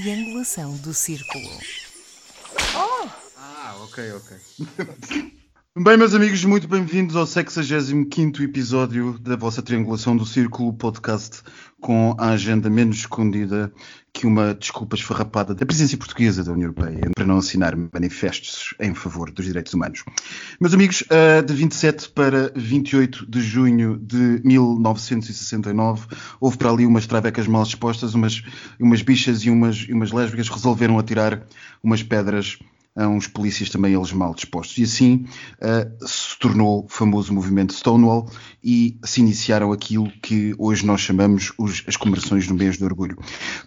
triangulação do círculo. Ah, ok, ok. Bem, meus amigos, muito bem-vindos ao 65 episódio da vossa Triangulação do Círculo podcast com a agenda menos escondida que uma desculpa esfarrapada da presidência portuguesa da União Europeia para não assinar manifestos em favor dos direitos humanos. Meus amigos, eh, de 27 para 28 de junho de 1969, houve para ali umas travecas mal dispostas, umas, umas bichas e umas, umas lésbicas resolveram atirar umas pedras a uns polícias também eles mal dispostos. E assim uh, se tornou o famoso movimento Stonewall e se iniciaram aquilo que hoje nós chamamos os, as comemorações do mês do orgulho.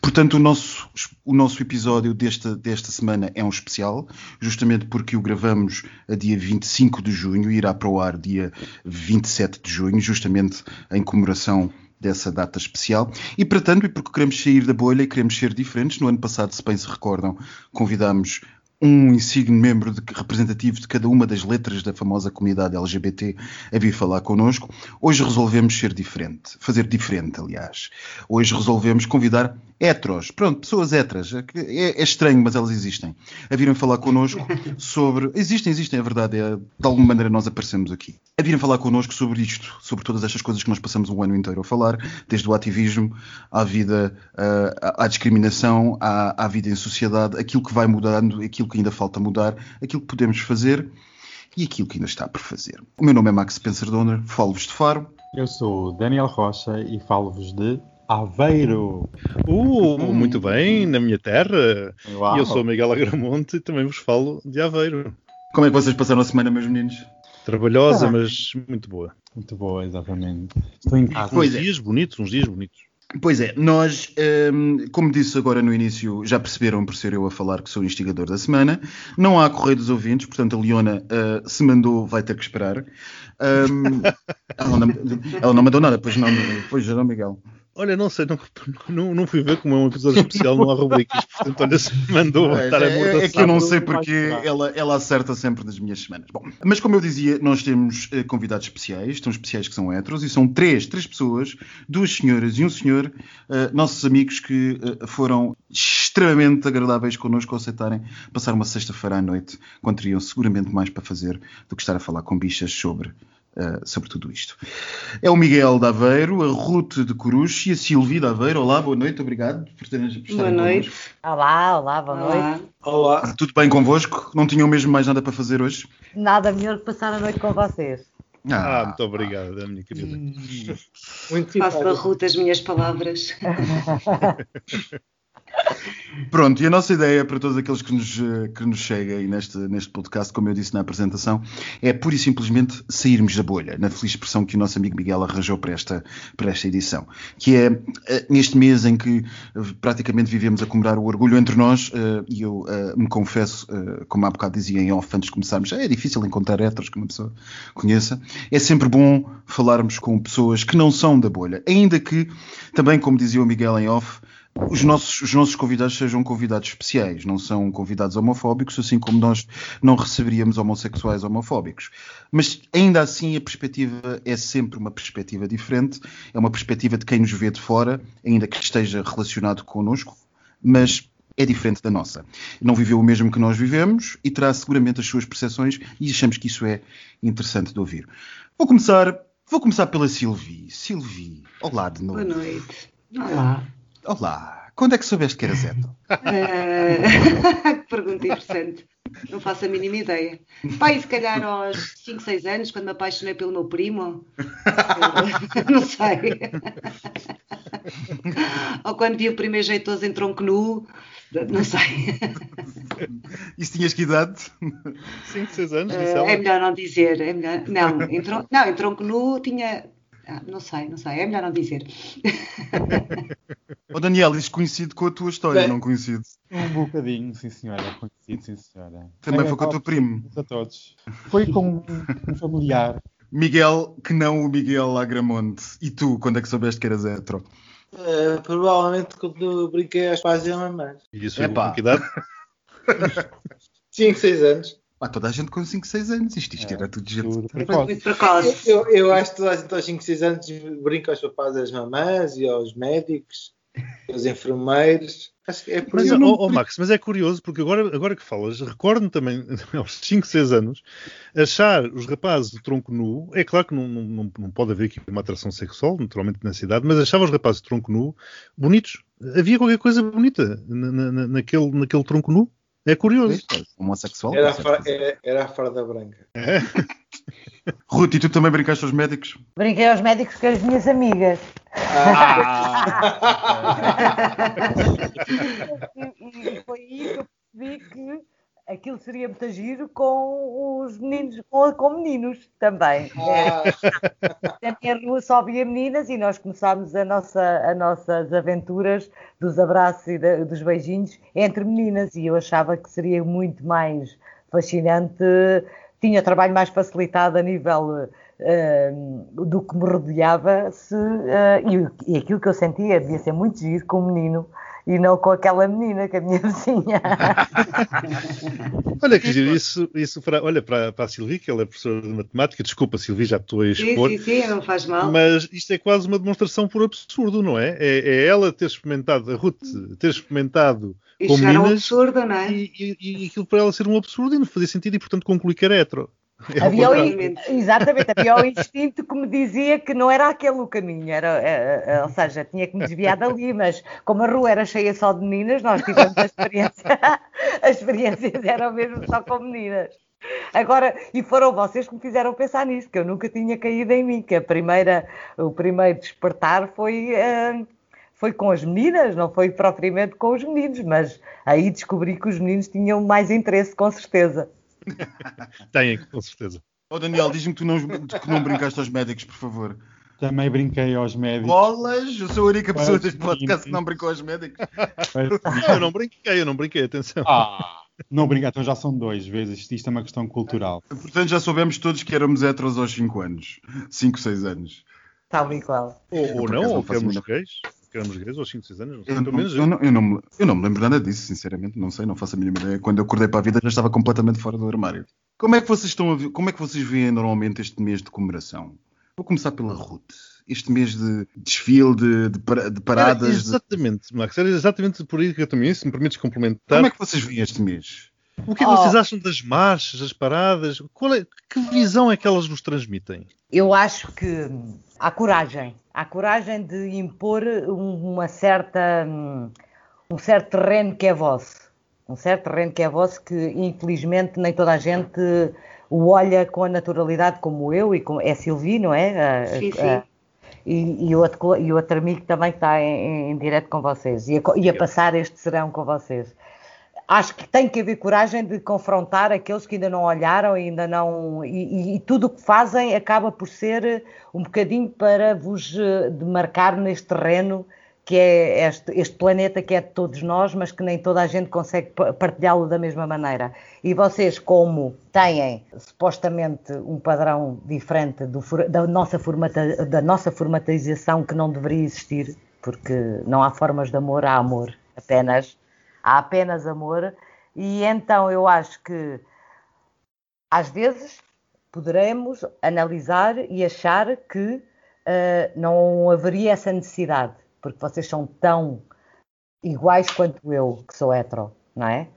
Portanto, o nosso, o nosso episódio desta, desta semana é um especial, justamente porque o gravamos a dia 25 de junho e irá para o ar dia 27 de junho, justamente em comemoração dessa data especial. E, para tanto, e porque queremos sair da bolha e queremos ser diferentes, no ano passado, se bem se recordam, convidámos um insigne membro de, representativo de cada uma das letras da famosa comunidade LGBT a vir falar connosco. Hoje resolvemos ser diferente, fazer diferente, aliás. Hoje resolvemos convidar heteros, pronto, pessoas heteras. É, é, estranho, mas elas existem. A virem falar connosco sobre. Existem, existem, é verdade. É, de alguma maneira nós aparecemos aqui. A virem falar connosco sobre isto, sobre todas estas coisas que nós passamos um ano inteiro a falar, desde o ativismo à vida, à, à discriminação, à, à vida em sociedade, aquilo que vai mudando, aquilo que ainda falta mudar, aquilo que podemos fazer e aquilo que ainda está por fazer. O meu nome é Max Spencer Donner, falo-vos de Faro. Eu sou Daniel Rocha e falo-vos de Aveiro. Uh, hum. muito bem, na minha terra. Uau. Eu sou Miguel Agramonte e também vos falo de Aveiro. Como é que vocês passaram a semana, meus meninos? Trabalhosa, ah. mas muito boa. Muito boa, exatamente. Estou em casa. Uns é. dias bonitos, uns dias bonitos. Pois é, nós, um, como disse agora no início, já perceberam por ser eu a falar que sou o instigador da semana. Não há correio dos ouvintes, portanto a Leona uh, se mandou, vai ter que esperar. Um, ela, não, ela, não, mandou nada, pois não, pois não, Miguel. Olha, não sei, não, não, não, fui ver como é um episódio especial, não há rubricas, portanto, olha, se mandou é, estar a É, é que eu não sei porque ela, ela acerta sempre nas minhas semanas. Bom, mas como eu dizia, nós temos uh, convidados especiais, são especiais que são heteros, e são três, três pessoas, duas senhoras e um senhor, uh, nossos amigos que uh, foram extremamente agradáveis connosco ao aceitarem passar uma sexta-feira à noite, quando teriam seguramente mais para fazer do que estar a falar com bichas sobre uh, sobre tudo isto. É o Miguel de Aveiro, a Ruth de Coruche e a Silvia de Aveiro. Olá, boa noite, obrigado por terem por Boa noite. Olá, olá, boa olá. noite. Olá. Tudo bem convosco? Não tinham mesmo mais nada para fazer hoje? Nada melhor que passar a noite com vocês. Ah, ah muito obrigado, minha querida. Muito Faço da Ruth as minhas palavras. Pronto, e a nossa ideia para todos aqueles que nos, eh, que nos seguem neste, neste podcast, como eu disse na apresentação, é pura e simplesmente sairmos da bolha, na feliz expressão que o nosso amigo Miguel arranjou para esta, para esta edição. Que é eh, neste mês em que eh, praticamente vivemos a comemorar o orgulho entre nós, e eu me confesso, como há bocado dizia em off antes de começarmos, é difícil encontrar héteros que uma pessoa conheça. É sempre bom falarmos com pessoas que não são da bolha, ainda que, também como dizia o Miguel em off, os nossos, os nossos convidados sejam convidados especiais, não são convidados homofóbicos, assim como nós não receberíamos homossexuais homofóbicos. Mas ainda assim a perspectiva é sempre uma perspectiva diferente, é uma perspectiva de quem nos vê de fora, ainda que esteja relacionado connosco, mas é diferente da nossa. Não viveu o mesmo que nós vivemos e terá seguramente as suas percepções e achamos que isso é interessante de ouvir. Vou começar, vou começar pela Silvi. Silvi, olá de novo. Boa noite. Olá. Olá, quando é que soubeste que era Zeto? Uh, que pergunta interessante. Não faço a mínima ideia. Pai, se calhar aos 5, 6 anos, quando me apaixonei pelo meu primo. não sei. Ou quando vi o primeiro jeitoso em tronco nu. Não sei. Isso tinhas que idade? 5, 6 anos? Uh, é melhor não dizer. É melhor... Não, em tronco, não, em tronco nu tinha ah, não sei, não sei, é melhor não dizer. oh, Daniel, és conhecido com a tua história, Bem, não conhecido? Um bocadinho, sim senhora, conhecido, sim senhora. Também foi com o teu primo. A todos. Foi com um familiar. Miguel, que não o Miguel Agramonte. E tu, quando é que soubeste que eras hetero? Uh, provavelmente quando brinquei às pais e mamães. E isso foi com que idade? 5, 6 anos. Ah, toda a gente com 5, 6 anos. Isto, isto é, era tudo gente. Tudo eu, eu acho que toda a gente aos 5, 6 anos brinca aos papás das mamães e aos médicos. os enfermeiros. Acho que é por mas, aí. oh, oh, Max, mas é curioso, porque agora, agora que falas, recordo-me também, aos 5, 6 anos, achar os rapazes de tronco nu, é claro que não, não, não pode haver aqui uma atração sexual, naturalmente na cidade, mas achava os rapazes de tronco nu bonitos. Havia qualquer coisa bonita na, na, naquele, naquele tronco nu. É curioso. Homossexual. Era a, fra- era, era a farda branca. É? Ruth, e tu também brincaste aos médicos? Brinquei aos médicos com as minhas amigas. e, e foi aí que eu percebi que aquilo seria muito giro com os meninos, com, com meninos também. Ah, Na minha rua só havia meninas e nós começámos a nossa, as nossas aventuras dos abraços e da- dos beijinhos entre meninas e eu achava que seria muito mais fascinante, tinha trabalho mais facilitado a nível eh, do que me rodeava se, eh, e, e aquilo que eu sentia devia ser muito giro com o menino e não com aquela menina, com a minha vizinha. Olha que giro, isso, isso para, olha, para, para a Silvi, que ela é professora de matemática, desculpa Silvi, já estou a Sim, expor, sim, sim, não faz mal. mas isto é quase uma demonstração por absurdo, não é? É, é ela ter experimentado, a Ruth ter experimentado E com meninas absurdo, não é? e, e, e aquilo para ela ser um absurdo e não fazia sentido e portanto concluir que era hetero. É Havia o, exatamente, havia o instinto que me dizia que não era aquele o caminho, era, eh, eh, ou seja, tinha que me desviar dali, mas como a rua era cheia só de meninas, nós tivemos a experiência, as experiências eram mesmo só com meninas. Agora, e foram vocês que me fizeram pensar nisso, que eu nunca tinha caído em mim, que a primeira, o primeiro despertar foi, eh, foi com as meninas, não foi propriamente com os meninos, mas aí descobri que os meninos tinham mais interesse, com certeza. Têm, com certeza. Oh Daniel, diz-me que tu não, que não brincaste aos médicos, por favor. Também brinquei aos médicos. Bolas! Eu sou a única pessoa Mas, deste podcast que não brincou aos médicos. Não, eu não brinquei, eu não brinquei, atenção. Ah, não brincar, então já são dois vezes. Isto é uma questão cultural. Portanto, já soubemos todos que éramos heteros aos 5 anos. 5, 6 anos. Tal e qual. Ou, ou não, ou que éramos gays, que éramos gays aos 5, 6 anos, não sei, Eu pelo não, menos eu, não, eu, não me, eu não me lembro nada disso, sinceramente. Não sei, não faço a mínima ideia. Quando eu acordei para a vida já estava completamente fora do armário. Como é que vocês estão a ver, como é que vocês veem normalmente este mês de comemoração? Vou começar pela Ruth. Este mês de desfile, de, de, de Era paradas. de- exatamente, Max, era exatamente por aí que eu também, se me permites complementar. Como é que vocês veem este mês? O que é que Oh. vocês acham das marchas, das paradas? Qual é- que visão é que elas nos transmitem? Eu acho que há coragem. Há coragem de impor um- uma certa, um certo terreno que é vosso. Um certo terreno que é vosso que, infelizmente, nem toda a gente o olha com a naturalidade como eu e como é a Silvi, não é? A- Sim, a- sim. e, e outro, e outro amigo também que está em, em direto com vocês e a, e a passar este serão com vocês. Acho que tem que haver coragem de confrontar aqueles que ainda não olharam ainda não. E, e- tudo o que fazem acaba por ser um bocadinho para vos eh, demarcar neste terreno que é este, este planeta que é de todos nós, mas que nem toda a gente consegue pa- partilhá-lo da mesma maneira. E vocês, como têm supostamente um padrão diferente do da, nossa formata, da nossa formatização que não deveria existir, porque não há formas de amor, há amor apenas há apenas amor, e então eu acho que às vezes poderemos analisar e achar que eh, não haveria essa necessidade, porque vocês são tão iguais quanto eu, que sou hetero, não é?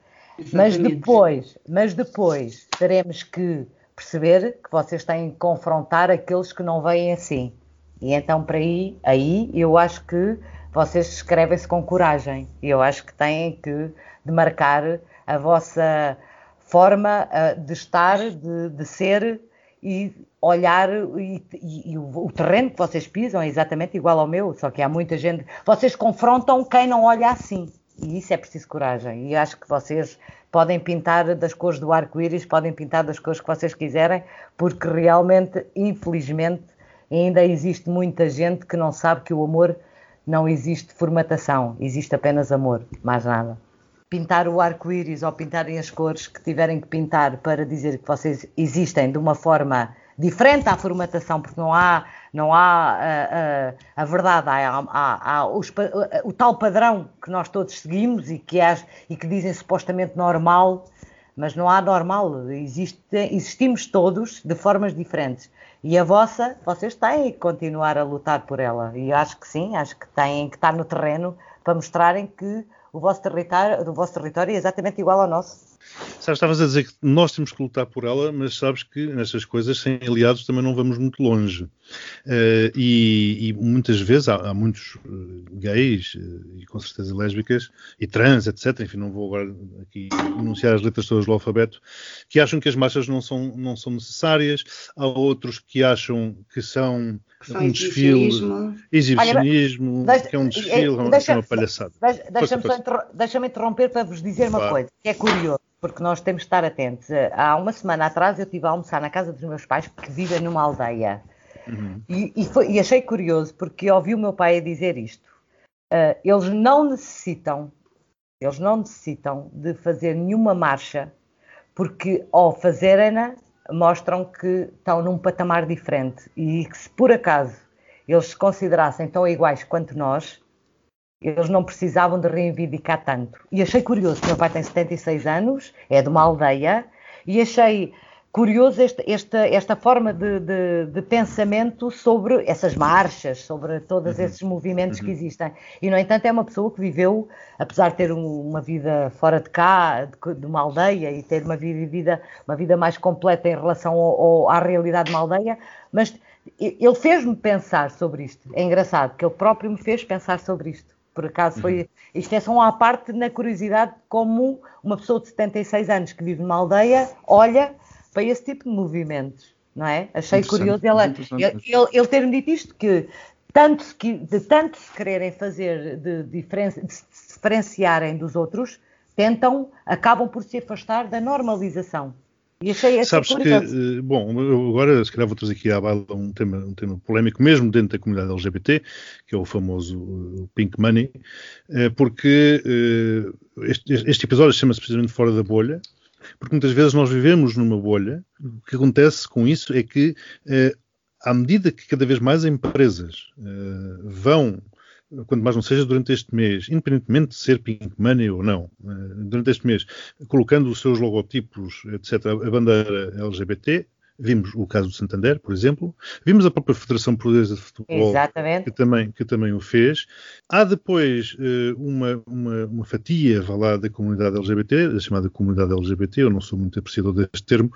Mas Exatamente. depois, mas depois teremos que perceber que vocês têm que confrontar aqueles que não veem assim. E então para aí, aí eu acho que vocês escrevem-se com coragem. E eu acho que têm que demarcar a vossa forma ah, de estar, de, de ser e olhar e, e- e o terreno que vocês pisam é exatamente igual ao meu, só que há muita gente. Vocês confrontam quem não olha assim. E isso é preciso coragem. E acho que vocês podem pintar das cores do arco-íris, podem pintar das cores que vocês quiserem, porque realmente, infelizmente, ainda existe muita gente que não sabe que o amor não existe formatação, existe apenas amor, mais nada. Pintar o arco-íris ou pintarem as cores que tiverem que pintar para dizer que vocês existem de uma forma diferente à formatação, porque não há, não há ah, ah, a verdade, há, há- há os pa- o tal padrão que nós todos seguimos e que, há- e que dizem supostamente normal, mas não há normal. Existe, existimos todos de formas diferentes. E a vossa, vocês têm que continuar a lutar por ela. E acho que sim, acho que têm que estar no terreno para mostrarem que o vosso território, o vosso território é exatamente igual ao nosso. Sabes, estavas a dizer que nós temos que lutar por ela, mas sabes que nestas coisas, sem aliados, também não vamos muito longe. Uh, e, e, muitas vezes há, há muitos uh, gays uh, e com certeza lésbicas e trans, etc. Enfim, não vou agora aqui enunciar as letras todas do alfabeto, que acham que as marchas não são, não são necessárias. Há outros que acham que são um desfile, exibicionismo, Olha, que é um desfile, deixa, é uma palhaçada. Deixa-me deixa interromper para vos dizer uma coisa, que é curioso porque nós temos de estar atentos. Há uma semana atrás eu estive a almoçar na casa dos meus pais, que vivem numa aldeia. Uhum. E, e, foi, e, achei curioso, porque ouvi o meu pai a dizer isto. Uh, eles não necessitam, eles não necessitam de fazer nenhuma marcha, porque ao fazerem-na, mostram que estão num patamar diferente e que se por acaso eles se considerassem tão iguais quanto nós, eles não precisavam de reivindicar tanto. E achei curioso, meu pai tem 76 anos, é de uma aldeia, e achei curioso esta, esta, esta forma de, de, de, pensamento sobre essas marchas, sobre todos uhum. esses movimentos uhum. que existem. E, no entanto, é uma pessoa que viveu, apesar de ter um, uma vida fora de cá, de, de, uma aldeia, e ter uma vida, uma vida mais completa em relação ao, ao, à realidade de uma aldeia, mas ele fez-me pensar sobre isto. É engraçado, que ele próprio me fez pensar sobre isto. Por acaso foi. Uhum. Isto é só uma parte na curiosidade, como uma pessoa de 76 anos que vive numa aldeia olha para esse tipo de movimentos, não é? Achei curioso ele, ele, ele ter-me dito isto, que tanto de tanto se quererem fazer, de, diferen, de se diferenciarem dos outros, tentam, acabam por se afastar da normalização. E achei essa Sabes que, eh, bom, agora se calhar vou trazer aqui à baila um tema, um tema polémico, mesmo dentro da comunidade LGBT, que é o famoso Pink Money, eh, porque eh, este, este episódio chama-se precisamente Fora da Bolha, porque muitas vezes nós vivemos numa bolha. O que acontece com isso é que, à medida que cada vez mais empresas vão quanto mais não seja durante este mês, independentemente de ser Pink Money ou não, eh, durante este mês, colocando os seus logotipos, etc., a bandeira LGBT, Vimos o caso do Santander, por exemplo. Vimos a própria Federação Portuguesa de Futebol, que também, que também o fez. Há depois uh, uma, uma, uma, fatia vá lá, da comunidade LGBT, a chamada comunidade LGBT, eu não sou muito apreciador deste termo,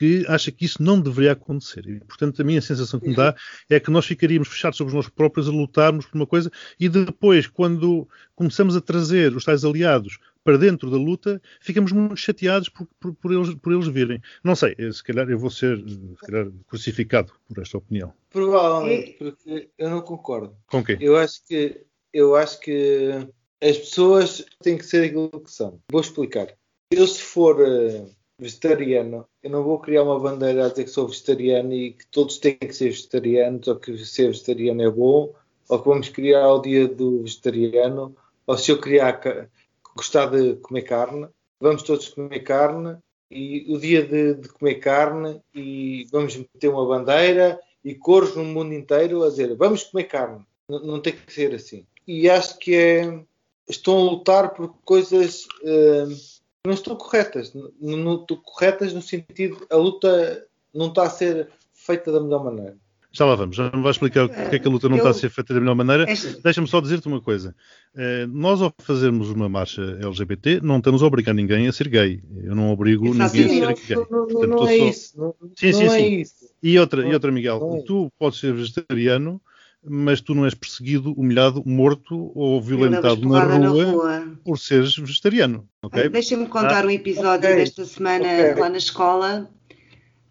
que acha que isso não deveria acontecer. E, portanto, a minha sensação que me dá é que nós ficaríamos fechados sobre nós próprios a lutarmos por uma coisa e depois, quando começamos a trazer os tais aliados para dentro da luta, ficamos muito chateados por, por, por, eles, por eles virem. Não sei, se calhar eu vou ser calhar, crucificado por esta opinião. Provavelmente, porque eu não concordo. Com quê? Eu acho que, eu acho que as pessoas têm que ser aquilo que são. Vou explicar. Eu, se for uh, vegetariano, eu não vou criar uma bandeira a dizer que sou vegetariano e que todos têm que ser vegetarianos, ou que ser vegetariano é bom, ou que vamos criar o dia do vegetariano, ou se eu criar gostar de comer carne, vamos todos comer carne e o dia de, de, comer carne e vamos meter uma bandeira e cores no mundo inteiro a dizer vamos comer carne. Não tem que ser assim. E acho que é, estão a lutar por coisas uh, que não estão corretas. Não estão corretas no sentido a luta não está a ser feita da melhor maneira. Já lá vamos, já me vais explicar porque é que a luta não eu, está a ser feita da melhor maneira. Deixa-me só dizer-te uma coisa. Uh, nós, ao fazermos uma marcha LGBT, não estamos a obrigar ninguém a ser gay. Eu não obrigo ninguém a ser não, gay. Não, não, não é isso. Não, sim, sim, é sim. Isso. E outra, e outra Miguel, é. tu podes ser vegetariano, mas tu não és perseguido, humilhado, morto ou violentado na rua, na rua, por seres vegetariano. Okay? Deixa-me contar ah, um episódio okay. desta semana okay. lá na escola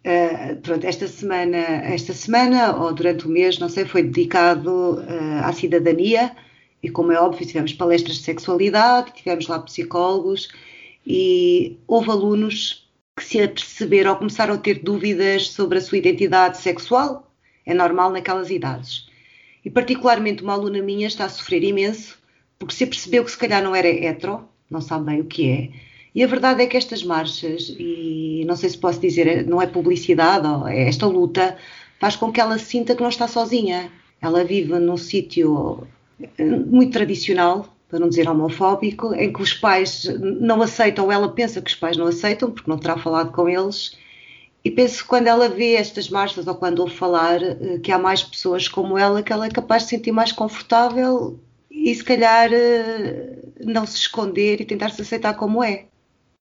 Uh, pronto, esta semana, esta semana ou durante o mês, não sei, foi dedicado uh, à cidadania e como é óbvio tivemos palestras de sexualidade, tivemos lá psicólogos e houve alunos que se aperceberam ou começaram a ter dúvidas sobre a sua identidade sexual, é normal naquelas idades. E particularmente uma aluna minha está a sofrer imenso porque se apercebeu que se calhar não era hetero, não sabe bem o que é, e a verdade é que estas marchas, e não sei se posso dizer, não é publicidade, é esta luta, faz com que ela sinta que não está sozinha. Ela vive num sítio eh, muito tradicional, para não dizer homofóbico, em que os pais não aceitam, ou ela pensa que os pais não aceitam, porque não terá falado com eles, e penso que quando ela vê estas marchas ou quando ouve falar eh, que há mais pessoas como ela, que ela é capaz de se sentir mais confortável e se calhar eh, não se esconder e tentar se aceitar como é.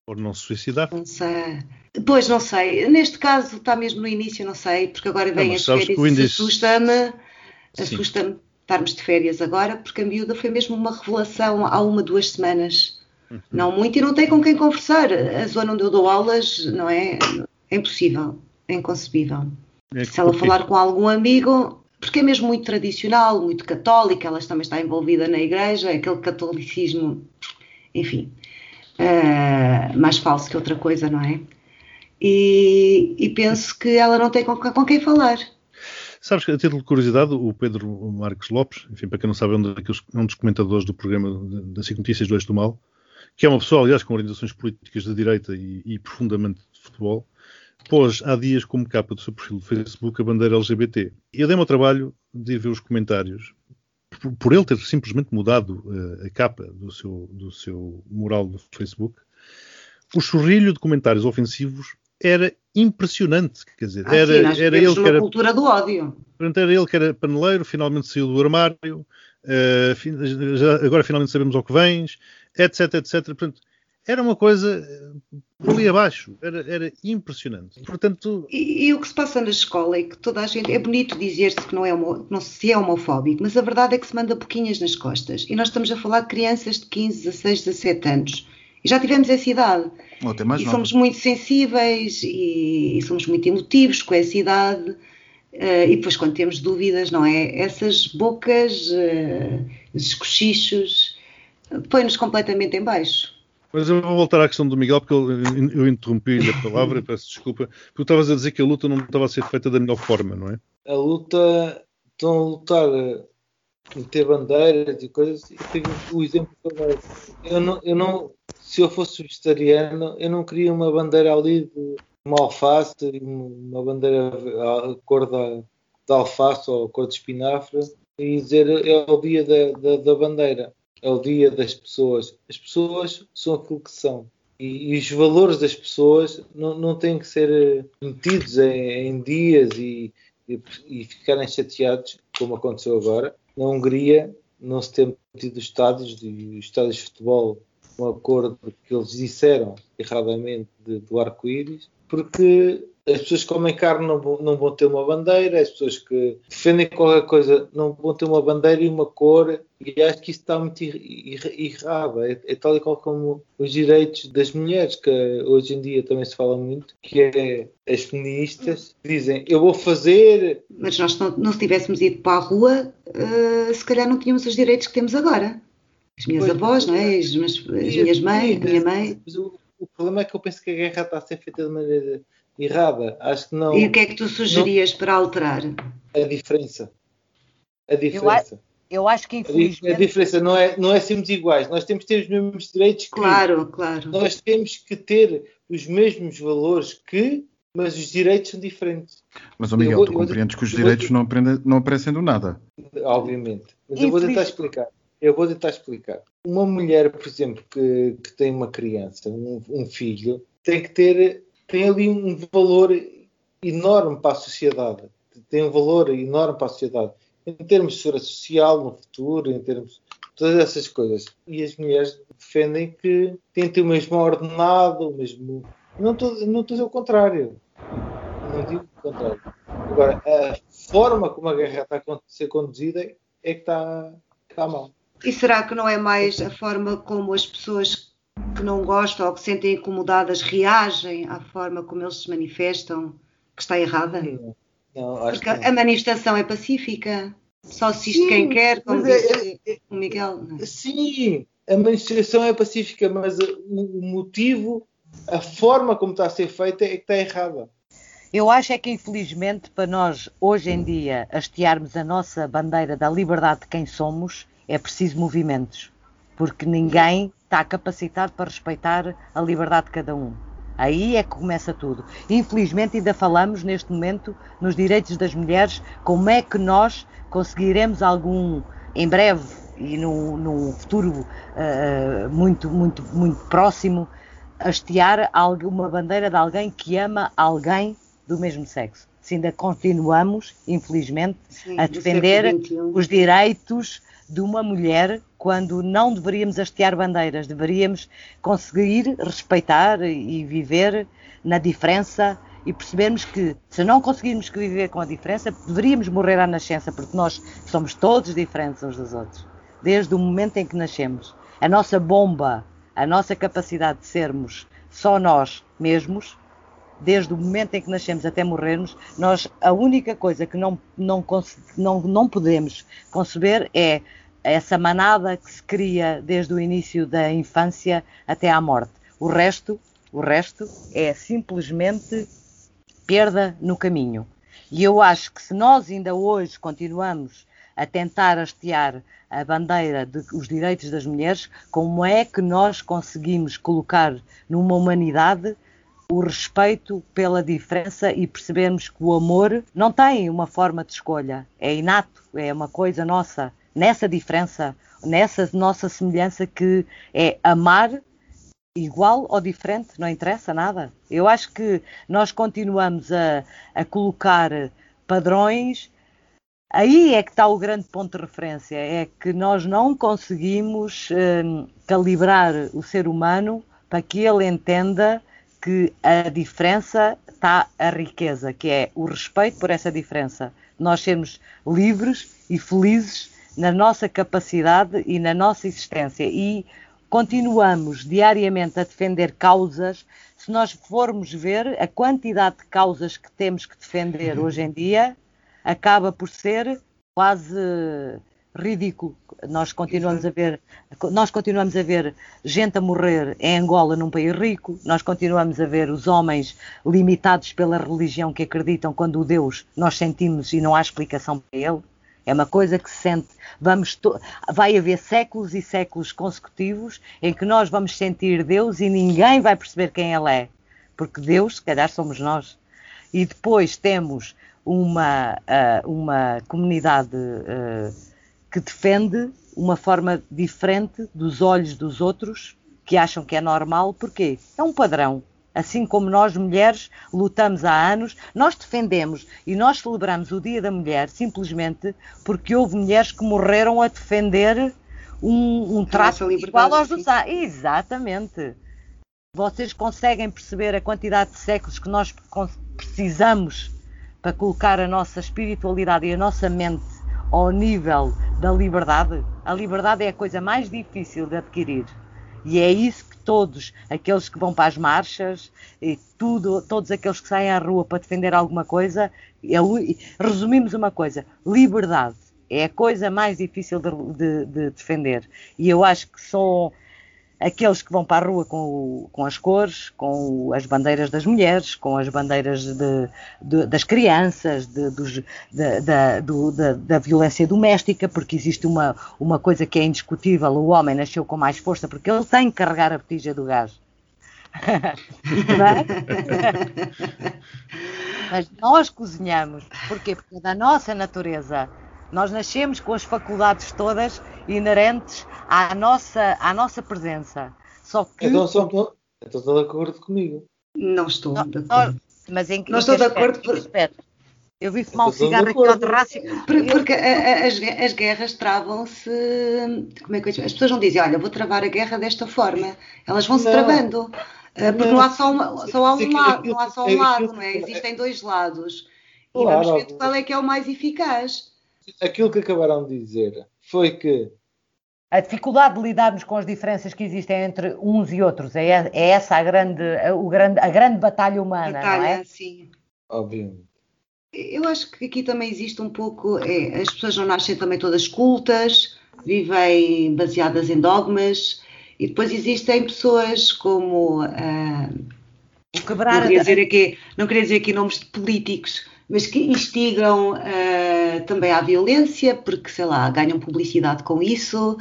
Ou não se suicidar. Não sei. Pois, não sei. Neste caso está mesmo no início, não sei, porque agora vem as férias e índice... assusta-me. Assusta-me estarmos de férias agora, porque a miúda foi mesmo uma revelação há uma, duas semanas. Uhum. Não muito, e não tem com quem conversar. A zona onde eu dou aulas, não é? É impossível, é inconcebível. É Se ela falar com algum amigo, porque é mesmo muito tradicional, muito católica, ela também está envolvida na igreja, aquele catolicismo, enfim, uh, mais falso que outra coisa, não é? E, e penso que ela não tem com, com quem falar. Sabes que, a título de curiosidade, o Pedro Marques Lopes, enfim, para quem não sabe, é um, um dos comentadores do programa das Cinco Notícias do Eixo do Mal, que é uma pessoa, aliás, com orientações políticas de direita e, e, profundamente de futebol, pôs há dias como capa do seu perfil do Facebook a bandeira LGBT. Eu dei-me ao trabalho de ir ver os comentários, por, ele ter simplesmente mudado uh, a capa do seu, do seu mural do Facebook, o chorrilho de comentários ofensivos era impressionante. Quer dizer, ah, era, sim, era ele que era. cultura do ódio. Era ele que era paneleiro, finalmente saiu do armário, uh, já, agora finalmente sabemos ao que vens, etc, etc. Portanto, era uma coisa eh, por ali abaixo, era, era impressionante. Portanto... E, e, o que se passa na escola é que toda a gente. É bonito dizer-se que não, é homo, não se é homofóbico, mas a verdade é que se manda pouquinhas nas costas. E nós estamos a falar de crianças de 15, 16, 17 anos. E já tivemos essa idade. e nova. somos muito sensíveis e, e, somos muito emotivos com essa idade. Uh, e depois, quando temos dúvidas, não é? Essas bocas, uh, esses cochichos, põe-nos completamente em baixo. Mas eu vou voltar à questão do Miguel, porque eu, eu interrompi-lhe a palavra, peço desculpa, porque estavas a dizer que a luta não estava a ser feita da melhor forma, não é? A luta, estão a lutar meter bandeiras e coisas, e o exemplo que eu não, eu não, se eu fosse vegetariano, eu não queria uma bandeira ali de uma alface, uma bandeira a cor da alface ou a cor de espinafre, e dizer é o dia da, da, da bandeira, é o dia das pessoas. As pessoas são aquilo que são. E, e, os valores das pessoas não, não têm que ser metidos em, em dias e, e, e, ficarem chateados, como aconteceu agora, na Hungria não se tem tido estádios, de, estádios de futebol um acordo que eles disseram erradamente de, do arco-íris, porque as pessoas que comem carne não vão, não vão, ter uma bandeira, as pessoas que defendem qualquer coisa não vão ter uma bandeira e uma cor, e acho que isso está muito errado. É, é, tal e qual como os direitos das mulheres, que hoje em dia também se fala muito, que é as feministas dizem eu vou fazer. Mas nós não, não se tivéssemos ido para a rua, uh, se calhar não tínhamos os direitos que temos agora. As minhas pois, avós, não é? As, as, as minhas mães, a minha mãe. O problema é que eu penso que a guerra está a ser feita de maneira errada. Acho que não. E o que é que tu sugerias não, para alterar? A diferença. A diferença. Eu, eu acho que infelizmente. A, diferença não é, não é sermos iguais. Nós temos que ter os mesmos direitos que. Claro, claro. Nós temos que ter os mesmos valores que, mas os direitos são diferentes. Mas, oh Miguel, vou, tu compreendes que os direitos vou, não, aprendem, não aparecem do nada. Obviamente. Mas eu vou tentar explicar. Eu vou tentar explicar. Uma mulher, por exemplo, que, que tem uma criança, um, um filho, tem que ter tem ali um valor enorme para a sociedade. Tem um valor enorme para a sociedade. Em termos de segurança social, no futuro, em termos de todas essas coisas. E as mulheres defendem que têm que ter o mesmo ordenado, o mesmo. Não estou, não estou a dizer o contrário. Não digo o contrário. Agora, a forma como a guerra está a ser conduzida é que está, está mal. E será que não é mais a forma como as pessoas que não gostam ou que sentem incomodadas reagem à forma como eles se manifestam, que está errada? Não, não, Porque a manifestação é pacífica. Só assiste sim, quem quer, como disse é, é, o Miguel. É? Sim, a manifestação é pacífica, mas o motivo, a forma como está a ser feita é que está errada. Eu acho é que, infelizmente, para nós, hoje em dia, hastearmos a nossa bandeira da liberdade de quem somos, é preciso movimentos. Porque ninguém está capacitado para respeitar a liberdade de cada um. Aí é que começa tudo. Infelizmente, ainda falamos neste momento nos direitos das mulheres, como é que nós conseguiremos algum, em breve, e num, num futuro uh, muito, muito, muito próximo, hastear uma bandeira de alguém que ama alguém do mesmo sexo. Se ainda continuamos, infelizmente, Sim, a defender os direitos de uma mulher quando não deveríamos hastear bandeiras, deveríamos conseguir respeitar e viver na diferença e percebermos que se não conseguirmos viver com a diferença, deveríamos morrer à nascença, porque nós somos todos diferentes uns dos outros, desde o momento em que nascemos. A nossa bomba, a nossa capacidade de sermos só nós mesmos, desde o momento em que nascemos até morrermos, nós a única coisa que não, não, não, não podemos conceber é essa manada que se cria desde o início da infância até à morte. O resto, o resto é simplesmente perda no caminho. E eu acho que se nós ainda hoje continuamos a tentar hastear a bandeira dos direitos das mulheres, como é que nós conseguimos colocar numa humanidade o respeito pela diferença e percebemos que o amor não tem uma forma de escolha, é inato, é uma coisa nossa nessa diferença, nessa nossa semelhança que é amar igual ou diferente, não interessa nada. Eu acho que nós continuamos a, a colocar padrões. Aí é que está o grande ponto de referência, é que nós não conseguimos hum, calibrar o ser humano para que ele entenda que a diferença está a riqueza, que é o respeito por essa diferença. Nós sermos livres e felizes na nossa capacidade e na nossa existência e continuamos diariamente a defender causas. Se nós formos ver a quantidade de causas que temos que defender hoje em dia, acaba por ser quase ridículo. Nós continuamos a ver, nós continuamos a ver gente a morrer em Angola num país rico, nós continuamos a ver os homens limitados pela religião que acreditam quando o Deus nós sentimos e não há explicação para ele. É uma coisa que se sente. Vamos vai haver séculos e séculos consecutivos em que nós vamos sentir Deus e ninguém vai perceber quem Ele é. Porque Deus, se calhar, somos nós. E depois temos uma, uh, uma comunidade uh, que defende uma forma diferente dos olhos dos outros que acham que é normal. Porquê? É um padrão. Assim como nós, mulheres, lutamos há anos, nós defendemos e nós celebramos o Dia da Mulher simplesmente porque houve mulheres que morreram a defender um, um trato igual aos dos Exatamente. Vocês conseguem perceber a quantidade de séculos que nós precisamos para colocar a nossa espiritualidade e a nossa mente ao nível da liberdade? A liberdade é a coisa mais difícil de adquirir. E é isso todos, aqueles que vão para as marchas, e tudo, todos aqueles que saem à rua para defender alguma coisa, resumimos uma coisa: liberdade é a coisa mais difícil de, de, de defender. E eu acho que só aqueles que vão para a rua com, o, com as cores, com as bandeiras das mulheres, com as bandeiras de, de, das crianças, dos, da, do, da, da, violência doméstica, porque existe uma, uma coisa que é indiscutível: o homem nasceu com mais força porque ele tem que carregar a botija do gás. Mas nós cozinhamos, porquê? Porque é da nossa natureza nós nascemos com as faculdades todas inerentes à nossa, à nossa presença. Só que. Então, só, então estou de acordo comigo. Não estou não, de acordo. mas em, não estou de acordo. Por... Eu vi fumar um cigarro aqui ao terraço. Porque as, as guerras travam-se. Como é que As pessoas não dizem, olha, vou travar a guerra desta forma. Elas vão-se travando. Eh, porque não há só, uma, só há um lado, não há só um lado, não é? Existem dois lados. E vamos ver qual é que é o mais eficaz aquilo que acabaram de dizer foi que a dificuldade de lidarmos com as diferenças que existem entre uns e outros é, é essa a grande, a, o grande, a grande batalha humana, batalha, não é? Sim. Obviamente. Eu acho que aqui também existe um pouco. É, as pessoas não nascem também todas cultas, vivem baseadas em dogmas, e depois existem pessoas como. Uh, o quebrar não, queria dizer aqui, não queria dizer aqui nomes de políticos, mas que instigam uh, também à violência, porque, sei lá, ganham publicidade com isso.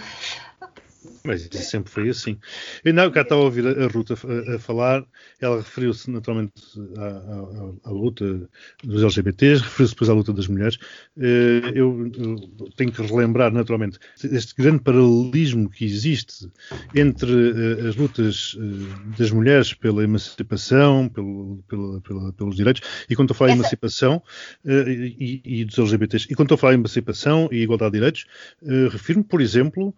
Mas isso sempre foi assim. Eu ainda cá estava a ouvir a, a Ruta a, a falar, ela referiu-se naturalmente à, à, à, luta dos LGBTs, referiu-se depois à luta das mulheres. Eh, eu, eu, tenho que relembrar naturalmente este grande paralelismo que existe entre eh, as lutas eh, das mulheres pela emancipação, pelo, pela, pela, pelos direitos, e quando a falar Essa... em emancipação e, e, dos LGBTs, e quando a falar em emancipação e igualdade de direitos, refiro-me, por exemplo,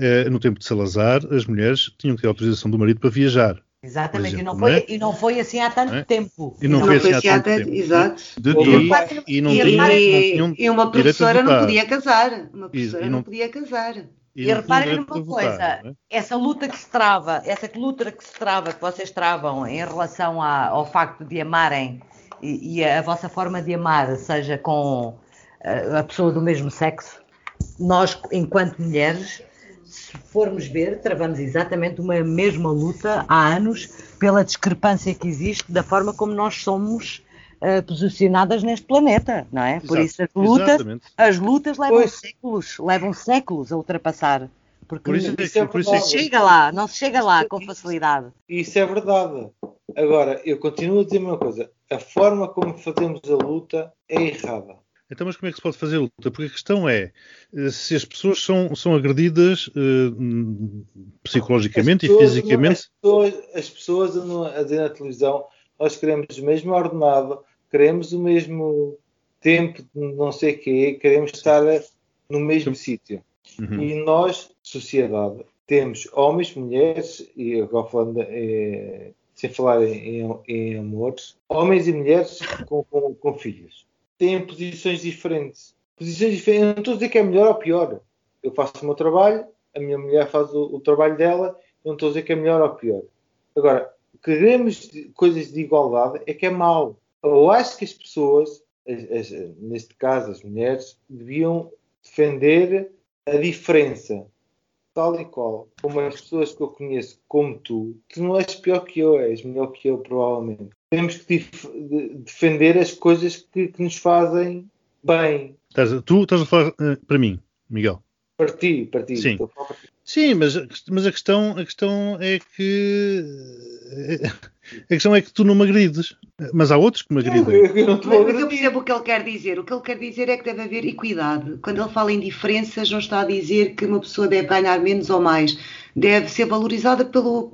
eh, no tempo de Salazar, as mulheres tinham que ter autorização do marido para viajar. Exatamente, exemplo, e, não foi, é? e não foi assim há tanto é? tempo. E não, não foi assim, assim há tanto tempo. Exato. De e, e, não, tinham, e uma professora não podia casar. Uma professora não, não, podia casar. E, e reparem numa coisa, votar, é? essa luta que se trava, essa luta que se trava, que vocês travam em relação a, ao facto de amarem e, e, a vossa forma de amar seja com a, eh, a pessoa do mesmo sexo, nós, enquanto mulheres, formos ver, travamos exatamente uma mesma luta há anos pela discrepância que existe da forma como nós somos uh, posicionadas neste planeta, não é? Exato, por isso as lutas, as lutas levam pois. séculos, levam séculos a ultrapassar. Porque por isso, é isso é por isso é chega lá, não se chega lá com facilidade. Isso é verdade. Agora, eu continuo a dizer uma coisa: a forma como fazemos a luta é errada. Então, mas como é que se pode fazer luta? Porque a questão é eh, se as pessoas são, são agredidas uh, psicologicamente pessoas, e fisicamente. As pessoas, as pessoas a dizer na televisão: nós queremos o mesmo ordenado, queremos o mesmo tempo de não sei o quê, queremos estar no mesmo sítio. Uhum. E nós, sociedade, temos homens, mulheres, e agora falando, é, sem falar em, em, em amores, homens e mulheres com, com, com filhos têm posições diferentes. Posições diferentes. Eu não estou a dizer que é melhor ou pior. Eu faço o meu trabalho, a minha mulher faz o, o trabalho dela, eu não estou a dizer que é melhor ou pior. Agora, queremos coisas de igualdade é que é mau. Eu acho que as pessoas, as, as, neste caso as mulheres, deviam defender a diferença tal e qual, como as pessoas que eu conheço, como tu, tu não és pior que eu, és melhor que eu, provavelmente. Temos que defender as coisas que, que nos fazem bem. Tu estás a falar uh, para mim, Miguel. Para ti, para ti. Sim, Sim mas, mas a, questão, a questão é que. A questão é que tu não me agrides. Mas há outros que me agridem. Eu, eu, não mas, mas eu percebo o que ele quer dizer. O que ele quer dizer é que deve haver equidade. Quando ele fala em diferenças, não está a dizer que uma pessoa deve ganhar menos ou mais. Deve ser valorizada pelo,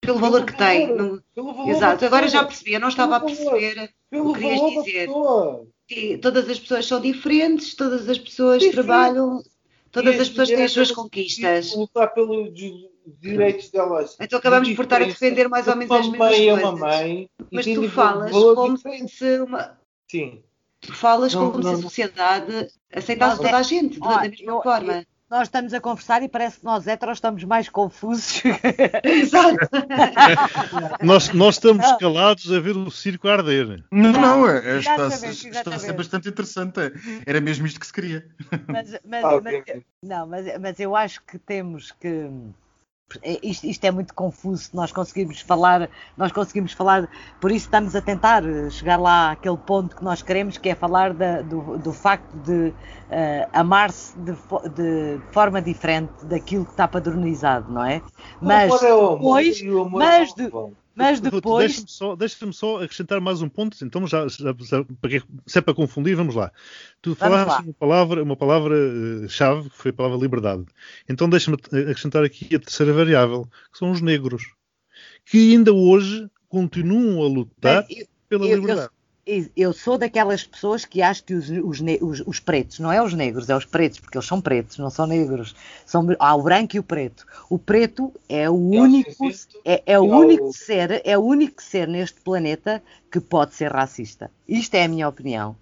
pelo valor que tem. No... Exato. Agora já percebi. Eu não estava a perceber o que querias dizer. Sim, todas as pessoas são diferentes, todas as pessoas trabalham Todas as pessoas têm as suas conquistas. Lutar pelos direitos delas. Então acabamos por estar a defender mais ou menos as mesmas mãe coisas. É uma mãe, Mas tu falas como se uma... Sim. Tu falas não, como não, se a sociedade aceitasse toda a gente da mesma eu, forma nós estamos a conversar e parece que nós héteros estamos mais confusos. Exato. nós, nós estamos calados a ver o circo arder. Não, não, é, está, está a ser bastante interessante. Era mesmo isto que se queria. Mas, mas, ah, mas, não, mas, mas eu acho que temos que é, isto, isto, é muito confuso, nós conseguimos falar, nós conseguimos falar, por isso estamos a tentar chegar lá àquele ponto que nós queremos, que é falar da, do, do, facto de uh, amar-se de, de, forma diferente daquilo que está padronizado, não é? Mas depois, mas, de, mas depois. Deixa-me só, deixa só, acrescentar mais um ponto, então já, já, já se é para confundir, vamos lá. Tu falaste uma palavra, uma palavra-chave, eh, que foi a palavra liberdade. Então deixa-me acrescentar aqui a terceira variável, que são os negros, que ainda hoje continuam a lutar eu, pela eu, liberdade. Eu, eu sou daquelas pessoas que acho que os, os, os, os, pretos, não é os negros, é os pretos, porque eles são pretos, não são negros. São, há o branco e o preto. O preto é o único, é, é o único ser, é o único ser neste planeta que pode ser racista. Isto é a minha opinião.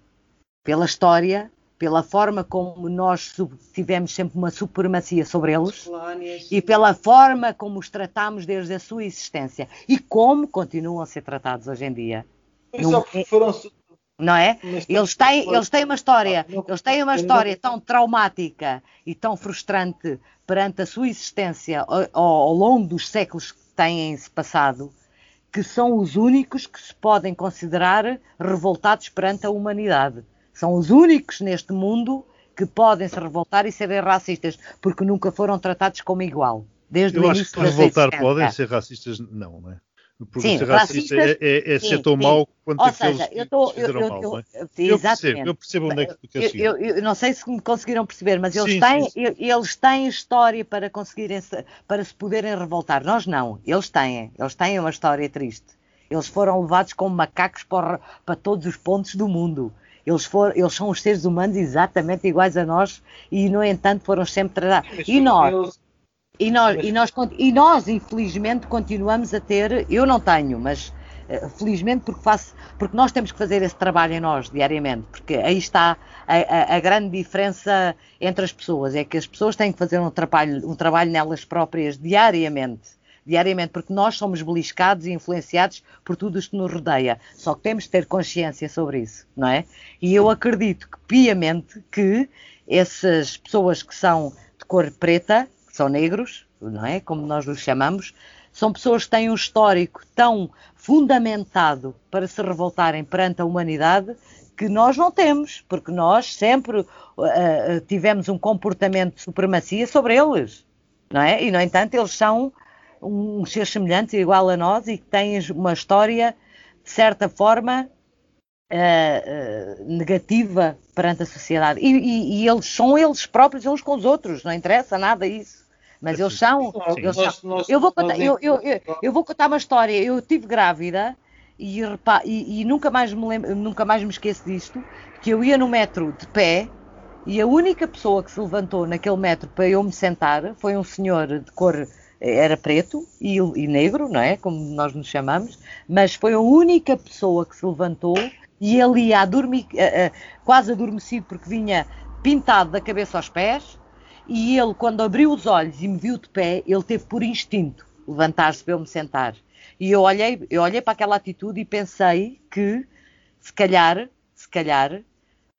Pela história, pela forma como nós tivemos sempre uma supremacia sobre eles e pela forma como os tratamos desde a sua existência e como continuam a ser tratados hoje em dia. Não, foram... não é? Eles têm, eles têm uma história, eles têm uma história tão traumática e tão frustrante perante a sua existência ao, ao longo dos séculos que têm-se passado, que são os únicos que se podem considerar revoltados perante a humanidade. São os únicos neste mundo que podem se revoltar e serem racistas, porque nunca foram tratados como igual. Desde Eu o acho que revoltar podem ser racistas, não, não é? Porque Sim, ser racista racistas, é, é- é sim, ser tão sim. mau quanto Ou aqueles seja, que eu estou. fizeram eu, mal, eu, não é? eu- Eu percebo, eu percebo onde é que tu queres Eu, eu- eu não sei se me conseguiram perceber, mas eles Sim, têm, sim, sim. eles têm história para conseguirem se, para se poderem revoltar. Nós não, eles têm, eles têm uma história triste. Eles foram levados como macacos para, para todos os pontos do mundo. Eles, foram, eles são os seres humanos exatamente iguais a nós e, no entanto, foram sempre tratados. E nós, eles- e nós, Mas- e, nós, e nós, infelizmente, continuamos a ter, eu não tenho, mas eh, felizmente porque faço, porque nós temos que fazer esse trabalho em nós diariamente, porque aí está a, a- a grande diferença entre as pessoas, é que as pessoas têm que fazer um trabalho, um trabalho nelas próprias diariamente. Diariamente, porque nós somos beliscados e influenciados por tudo isto que nos rodeia. Só que temos de ter consciência sobre isso, não é? E eu acredito que piamente que essas pessoas que são de cor preta, que são negros, não é? Como nós os chamamos, são pessoas que têm um histórico tão fundamentado para se revoltarem perante a humanidade que nós não temos, porque nós sempre ah, tivemos um comportamento de supremacia sobre eles, não é? E, no entanto, eles são um ser semelhante, igual a nós, e que têm uma história, de certa forma, eh, eh, negativa perante a sociedade. E, e- e eles são eles próprios uns com os outros, não interessa nada isso. Mas eles são. Eles são- nós- eu, vou contar, eu, eu- eu- eu vou contar uma história. Eu estive grávida e, repa- e- e nunca, mais me lembro, nunca mais me esqueço disto, que eu ia no metro de pé e a única pessoa que se levantou naquele metro para eu me sentar foi um senhor de cor era preto e, e negro, não é? Como nós nos chamamos, mas foi a única pessoa que se levantou e ele ia a dormir, a- a- quase adormecido porque vinha pintado da cabeça aos pés e ele, quando abriu os olhos e me viu de pé, ele teve por instinto levantar-se para eu me sentar. E eu olhei, eu olhei para aquela atitude e pensei que, se calhar, se calhar,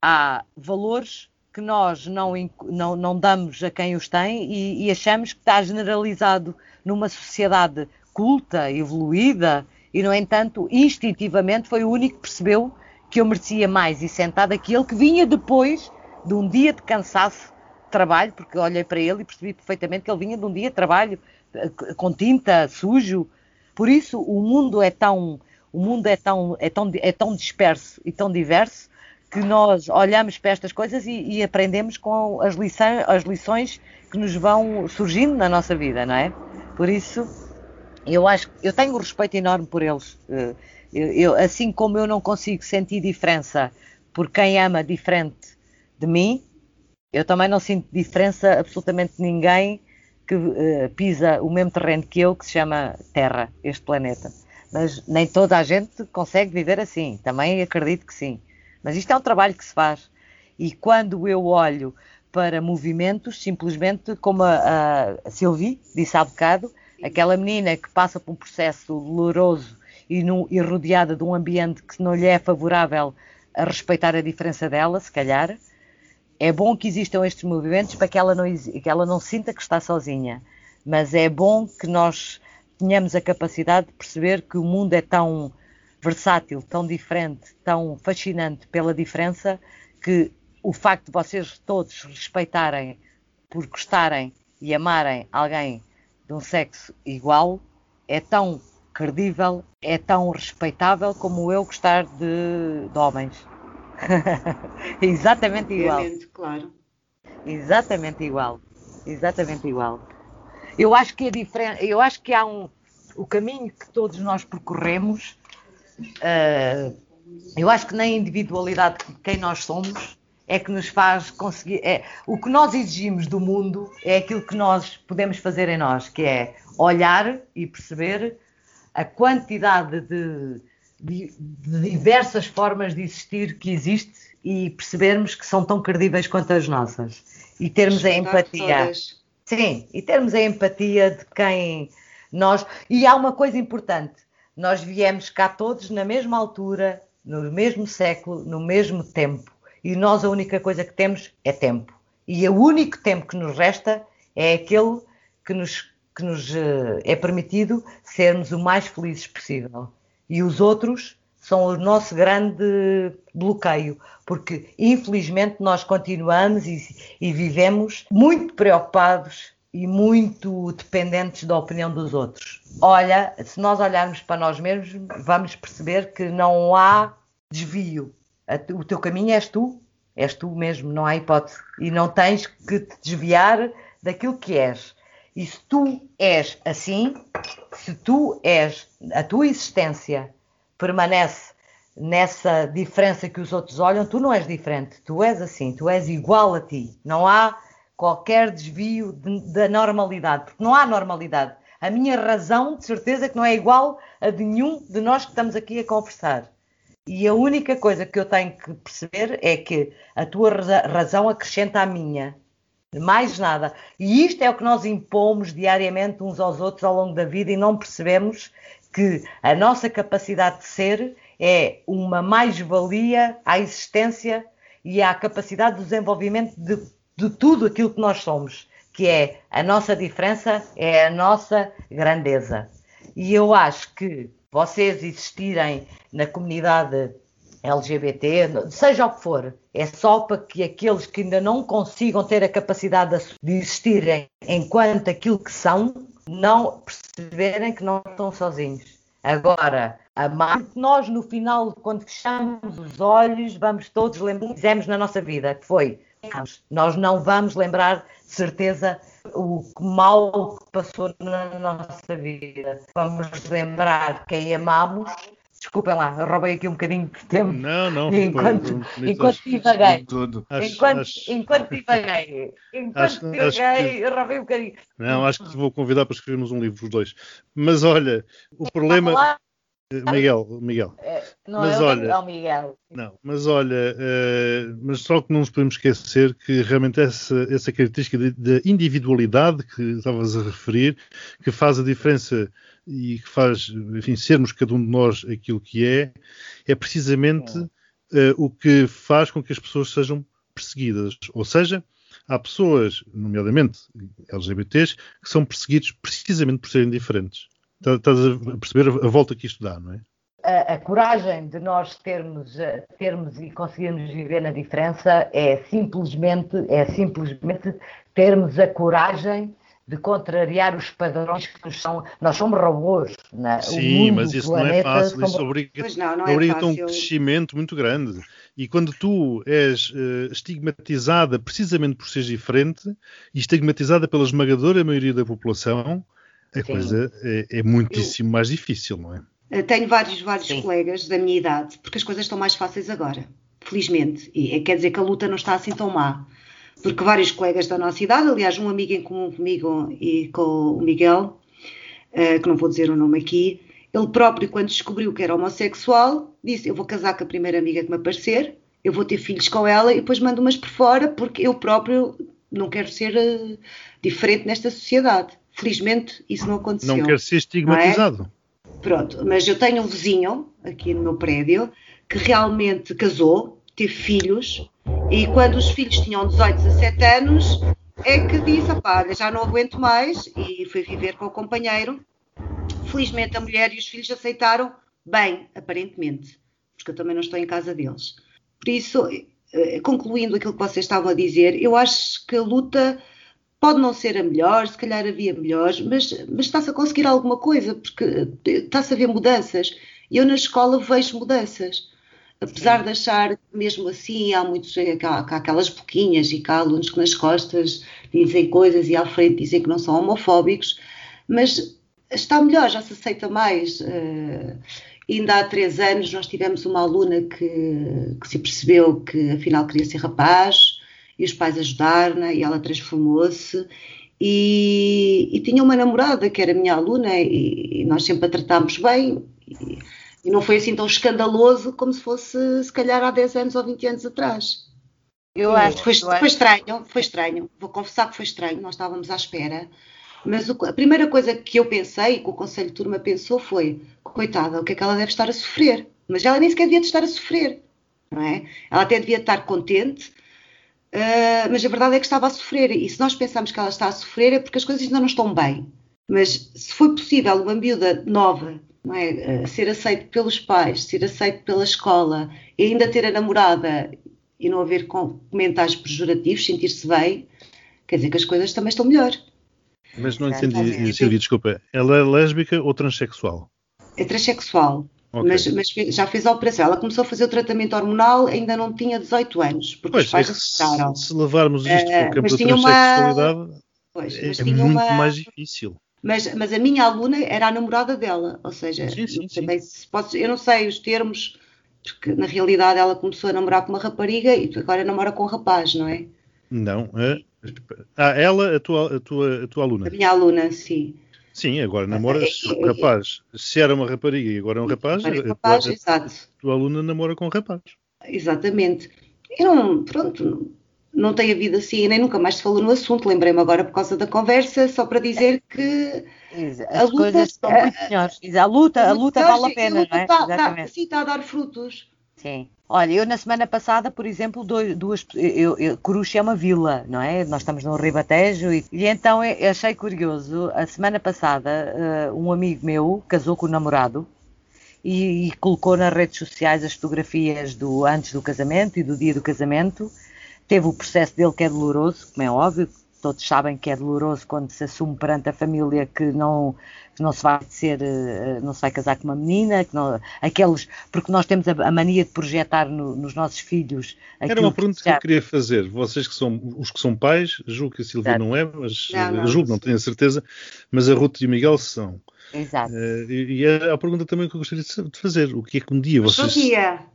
há valores que nós não, não, não damos a quem os tem e, e achamos que está generalizado numa sociedade culta, evoluída, e, no entanto, instintivamente foi o único que percebeu que eu merecia mais e sentado aquele que vinha depois de um dia de cansaço trabalho, porque olhei para ele e percebi perfeitamente que ele vinha de um dia de trabalho eh, com tinta, sujo. Por isso o mundo é tão, o mundo é tão, é tão, é tão disperso e tão diverso que nós olhamos para estas coisas e, e aprendemos com as lições, as lições que nos vão surgindo na nossa vida, não é? Por isso, eu acho eu tenho um respeito enorme por eles. Eh, Eu, eu- assim como eu não consigo sentir diferença por quem ama diferente de mim, eu também não sinto diferença absolutamente de ninguém que eh, pisa o mesmo terreno que eu, que se chama Terra, este planeta. Mas nem toda a gente consegue viver assim. Também acredito que sim. Mas isto é um trabalho que se faz. E quando eu olho para movimentos, simplesmente como a, a Sylvie disse há bocado, aquela menina que passa por um processo doloroso e, num- e rodeada de um ambiente que não lhe é favorável a respeitar a diferença dela, se calhar, é bom que existam estes movimentos para que ela não, que ela não sinta que está sozinha. Mas é bom que nós tenhamos a capacidade de perceber que o mundo é tão versátil, tão diferente, tão fascinante pela diferença, que o facto de vocês todos respeitarem por gostarem e amarem alguém de um sexo igual é tão credível, é tão respeitável como eu gostar de, de homens. Exatamente igual. Claro. Exatamente igual. Exatamente igual. Eu acho que é diferente, eu acho que há um o caminho que todos nós percorremos, eh, eu acho que na individualidade de quem nós somos é que nos faz conseguir. É, o que nós exigimos do mundo é aquilo que nós podemos fazer em nós, que é olhar e perceber a quantidade de, de- diversas formas de existir que existe e percebermos que são tão credíveis quanto as nossas. E termos a empatia. todas. Sim, e termos a empatia de quem nós. E há uma coisa importante: nós viemos cá todos na mesma altura, no mesmo século, no mesmo tempo. E nós a única coisa que temos é tempo. E o único tempo que nos resta é aquele que nos, que nos eh, é permitido sermos o mais felizes possível. E os outros são o nosso grande bloqueio, porque infelizmente nós continuamos e, e vivemos muito preocupados e muito dependentes da opinião dos outros. Olha, se nós olharmos para nós mesmos, vamos perceber que não há desvio. O teu caminho és tu, és tu mesmo, não há hipótese. E não tens que te desviar daquilo que és. E se tu és assim, se tu és, a tua existência permanece nessa diferença que os outros olham, tu não és diferente, tu és assim, tu és igual a ti. Não há qualquer desvio de, da normalidade, porque não há normalidade. A minha razão, de certeza, que não é igual a de nenhum de nós que estamos aqui a conversar. E a única coisa que eu tenho que perceber é que a tua razão acrescenta à minha. Mais nada. E isto é o que nós impomos diariamente uns aos outros ao longo da vida e não percebemos que a nossa capacidade de ser é uma mais-valia à existência e à capacidade de desenvolvimento de, de tudo aquilo que nós somos, que é a nossa diferença, é a nossa grandeza. E eu acho que vocês existirem na comunidade LGBT, seja o que for, é só para que aqueles que ainda não consigam ter a capacidade de existirem enquanto aquilo que são, não perceberem que não estão sozinhos. Agora, amar, nós no final, quando fechamos os olhos, vamos todos lembrar que fizemos na nossa vida, que foi, nós não vamos lembrar de certeza o mal que passou na nossa vida. Vamos lembrar quem amamos Desculpem lá, roubei aqui um bocadinho de tempo. Não, não. Enquanto, foi, enquanto divaguei. Tudo. Enquanto, acho, enquanto divaguei. Enquanto divaguei, eu roubei um bocadinho. Não, acho que te vou convidar para escrevermos um livro, os dois. Mas olha, o problema. Eh, Miguel, Miguel. É, não mas é olha, o Miguel. Não, mas olha, uh, mas só que não nos podemos esquecer que realmente essa, essa característica da individualidade que estavas a referir, que faz a diferença e que faz, enfim, sermos cada um de nós aquilo que é, é precisamente uh, o que faz com que as pessoas sejam perseguidas. Ou seja, há pessoas, nomeadamente LGBTs, que são perseguidos precisamente por serem diferentes. Tá, estás a perceber a volta que isto dá, não é? A, a, coragem de nós termos, eh, termos e conseguirmos viver na diferença é simplesmente, é simplesmente termos a coragem de contrariar os padrões que nos são. Nós somos robôs. Né? Sim, mundo, mas isso não é fácil. Somos... Isso obriga, não, não é obriga um crescimento muito grande. E quando tu és uh, estigmatizada precisamente por seres diferente e estigmatizada pela esmagadora maioria da população, a Sim. coisa é, é muitíssimo Eu... mais difícil, não é? Eh, tenho vários, vários colegas da minha idade, porque as coisas estão mais fáceis agora, felizmente. E quer dizer que a luta não está assim tão má porque vários colegas da nossa idade, aliás, um amigo em comum comigo e com o Miguel, uh, que não vou dizer o nome aqui, ele próprio, quando descobriu que era homossexual, disse: Eu vou casar com a primeira amiga que me aparecer, eu vou ter filhos com ela e depois mando umas por fora, porque eu próprio não quero ser uh, diferente nesta sociedade. Felizmente, isso não aconteceu. Não quero ser estigmatizado. É? Pronto, mas eu tenho um vizinho aqui no meu prédio que realmente casou, teve filhos e quando os filhos tinham 18, 17 anos, é que disse: opá, já não aguento mais e foi viver com o companheiro. Felizmente a mulher e os filhos aceitaram bem, aparentemente, porque eu também não estou em casa deles. Por isso, eh, concluindo aquilo que vocês estavam a dizer, eu acho que a luta pode não ser a melhor, se calhar havia melhores, mas, mas está-se a conseguir alguma coisa, porque está-se a ver mudanças. Eu na escola vejo mudanças apesar de achar que mesmo assim há muitos, há, há aquelas boquinhas e cá alunos que nas costas dizem coisas e à frente dizem que não são homofóbicos, mas está melhor, já se aceita mais. Uh, ainda há três anos nós tivemos uma aluna que, que se percebeu que afinal queria ser rapaz e os pais ajudaram e ela transformou-se e, e, tinha uma namorada que era minha aluna e, e nós sempre a tratámos bem e, e não foi assim tão escandaloso como se fosse, se calhar, há 10 anos ou 20 anos atrás. Eu acho. Foi, eu foi estranho, foi estranho. Vou confessar que foi estranho, nós estávamos à espera. Mas o, a primeira coisa que eu pensei, que o Conselho de Turma pensou, foi: coitada, o que é que ela deve estar a sofrer? Mas ela nem sequer devia estar a sofrer, não é? Ela até devia estar contente, uh, mas a verdade é que estava a sofrer. E se nós pensamos que ela está a sofrer, é porque as coisas ainda não estão bem. Mas se foi possível uma miúda nova não é? ser aceito pelos pais, ser aceito pela escola e ainda ter a namorada e não haver comentários pejorativos, sentir-se bem, quer dizer que as coisas também estão melhor. Mas não entendi, Silvia, desculpa. Ela é lésbica ou transexual? É transexual. Okay. Mas, mas, já fez a operação. Ela começou a fazer o tratamento hormonal, ainda não tinha 18 anos, porque pois, os pais se, se levarmos isto para o campo da transexualidade, uma... pois, é, é muito uma... mais difícil. Mas, mas, a minha aluna era a namorada dela, ou seja, sim, sim, sim. Se pode, eu não sei os termos, porque na realidade ela começou a namorar com uma rapariga e agora namora com um rapaz, não é? Não, é... ah, ela, a tua, a, tua, a tua aluna? A minha aluna, sim. Sim, agora namora é, é, é, rapaz. Se era uma rapariga e agora é um rapaz, é rapaz a, exato. a tua aluna namora com um rapaz. Exatamente. Eu não, pronto, não tem havido assim, nem nunca mais se falou no assunto. Lembrei-me agora por causa da conversa, só para dizer que as a luta, coisas estão muito melhores. A luta, a luta vale a pena, não é? Está, está, sim, está a dar frutos. Sim. Olha, eu na semana passada, por exemplo, dois, duas. Eu, eu, Coruche é uma vila, não é? Nós estamos no Ribatejo e, e então eu achei curioso. A semana passada, uh, um amigo meu casou com o namorado e, e, colocou nas redes sociais as fotografias do antes do casamento e do dia do casamento. Teve o processo dele que é doloroso, como é óbvio, todos sabem que é doloroso quando se assume perante a família que não, que não se vai ser, eh, não se vai casar com uma menina, que não, aqueles, porque nós temos a, a mania de projetar no, nos nossos filhos. Era uma pergunta que, já... que, eu queria fazer. Vocês que são os que são pais, julgo que a Silvia Exato. não é, mas não, não, julgo, não tenho a certeza, mas a Ruth e o Miguel são. Exato. Uh, e, e é a pergunta também que eu gostaria de fazer. O que é que um dia vocês. Bom dia.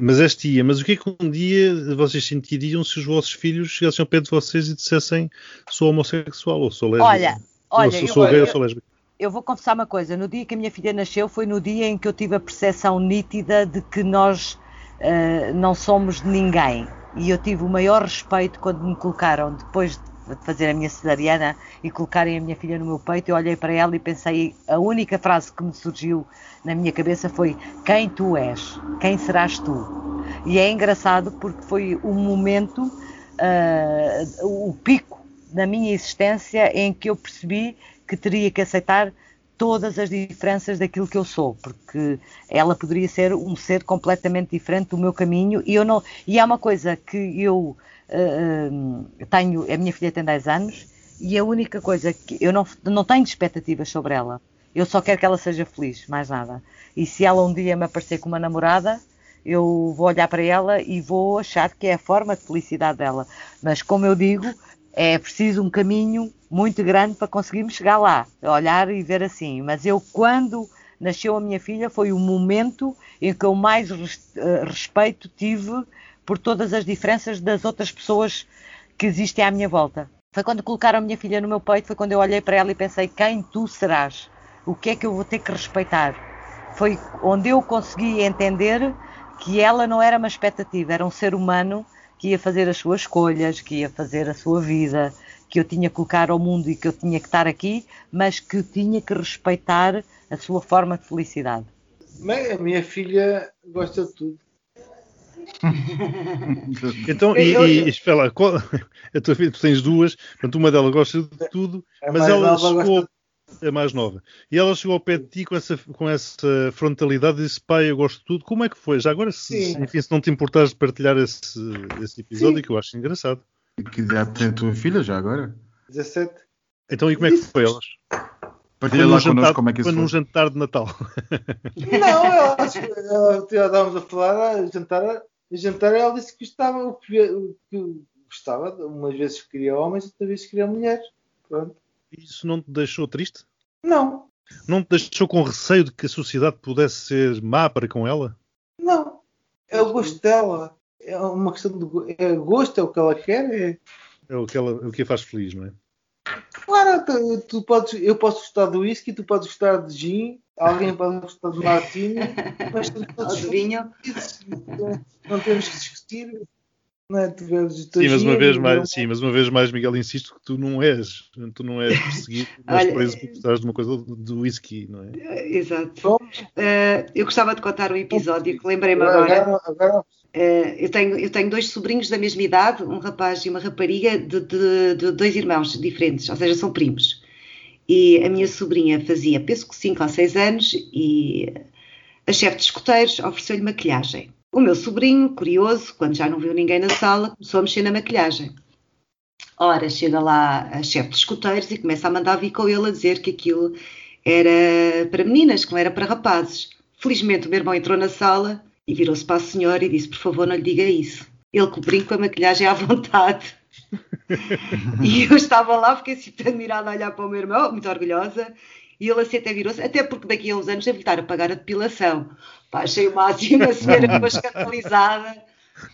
Mas és tia, mas o que é que um dia vocês sentiriam se os vossos filhos chegassem ao pé de vocês e dissessem sou homossexual ou sou lésbica? Olha, olha, ou sou, eu, gay ou sou lésbica? Eu vou confessar uma coisa, no dia que a minha filha nasceu foi no dia em que eu tive a percepção nítida de que nós uh, não somos de ninguém. E eu tive o maior respeito quando me colocaram, depois de fazer a minha cesariana e colocarem a minha filha no meu peito, eu olhei para ela e pensei, a única frase que me surgiu na minha cabeça foi quem tu és, quem serás tu. E é engraçado porque foi o momento, uh, o pico da minha existência em que eu percebi que teria que aceitar todas as diferenças daquilo que eu sou, porque ela poderia ser um ser completamente diferente do meu caminho e eu não e há uma coisa que eu uh, tenho, a minha filha tem 10 anos e a única coisa que eu não, não tenho expectativas sobre ela. Eu só quero que ela seja feliz, mais nada. E se ela um dia me aparecer com uma namorada, eu vou olhar para ela e vou achar que é a forma de felicidade dela. Mas, como eu digo, é preciso um caminho muito grande para conseguirmos chegar lá, olhar e ver assim. Mas eu, quando nasceu a minha filha, foi o momento em que eu mais eh, respeito tive por todas as diferenças das outras pessoas que existem à minha volta. Foi quando colocaram a minha filha no meu peito, foi quando eu olhei para ela e pensei: quem tu serás? o que é que eu vou ter que respeitar? Foi onde eu consegui entender que ela não era uma expectativa, era um ser humano que ia fazer as suas escolhas, que ia fazer a sua vida, que eu tinha que colocar ao mundo e que eu tinha que estar aqui, mas que tinha que respeitar a sua forma de felicidade. Bem, a minha filha gosta de tudo. então, e, e espera lá, qual, a tua filha, tu tens duas, portanto, uma delas gosta de tudo, mas ela chegou, é mais nova. E ela chegou ao pé de ti com essa, com essa frontalidade e disse: Pai, eu gosto de tudo. Como é que foi? Já agora, se, enfim, se não te importares de partilhar esse, esse episódio, Sim. que eu acho engraçado. Que idade tem a tua filha já agora? 17. Então, e como é que foi elas? Partilha lá jantar, connosco como é que isso foi. num jantar de Natal. Não, eu acho que já estávamos a falar, a jantar, a jantar ela disse que gostava, que, que gostava, umas vezes queria homens, outras vezes queria mulheres. Pronto. Isso não te deixou triste? Não. Não te deixou com receio de que a sociedade pudesse ser má para com ela? Não. É o gosto dela. É uma questão de é gosto, é o que ela quer. É, é o, que ela, o que a faz feliz, não é? Claro, tu, tu podes, eu posso gostar do whisky, tu podes gostar de gin, alguém pode gostar de martini, mas de vinho. Não temos que discutir não é? sim, mas uma vez mais, sim, mas uma vez mais, Miguel, insisto que tu não és, tu não és perseguido, mas preso por gostares de uma coisa do whisky, não é? Eh, exato. Uh, eu gostava de contar um episódio que lembrei-me agora. agora, Uh, eu, tenho, eu tenho dois sobrinhos da mesma idade, um rapaz e uma rapariga, de, de, de dois irmãos diferentes, ou seja, são primos. E a minha sobrinha fazia, penso que 5 ou 6 anos, e a chefe de escoteiros ofereceu-lhe maquilhagem. O meu sobrinho, curioso, quando já não viu ninguém na sala, começou a mexer na maquilhagem. Ora, chega lá a chefe de escoteiros e começa a mandar vir com ele a dizer que aquilo era para meninas, que não era para rapazes. Felizmente o meu irmão entrou na sala e virou-se para a senhora e disse, por favor, não lhe diga isso. Ele brinco com a maquilhagem à vontade. e eu estava lá, fiquei assim admirada a olhar para o meu irmão, muito orgulhosa, e ele assim até virou-se, até porque daqui a uns anos deve estar a pagar a depilação. Pá, achei o máximo, a senhora ficou escandalizada.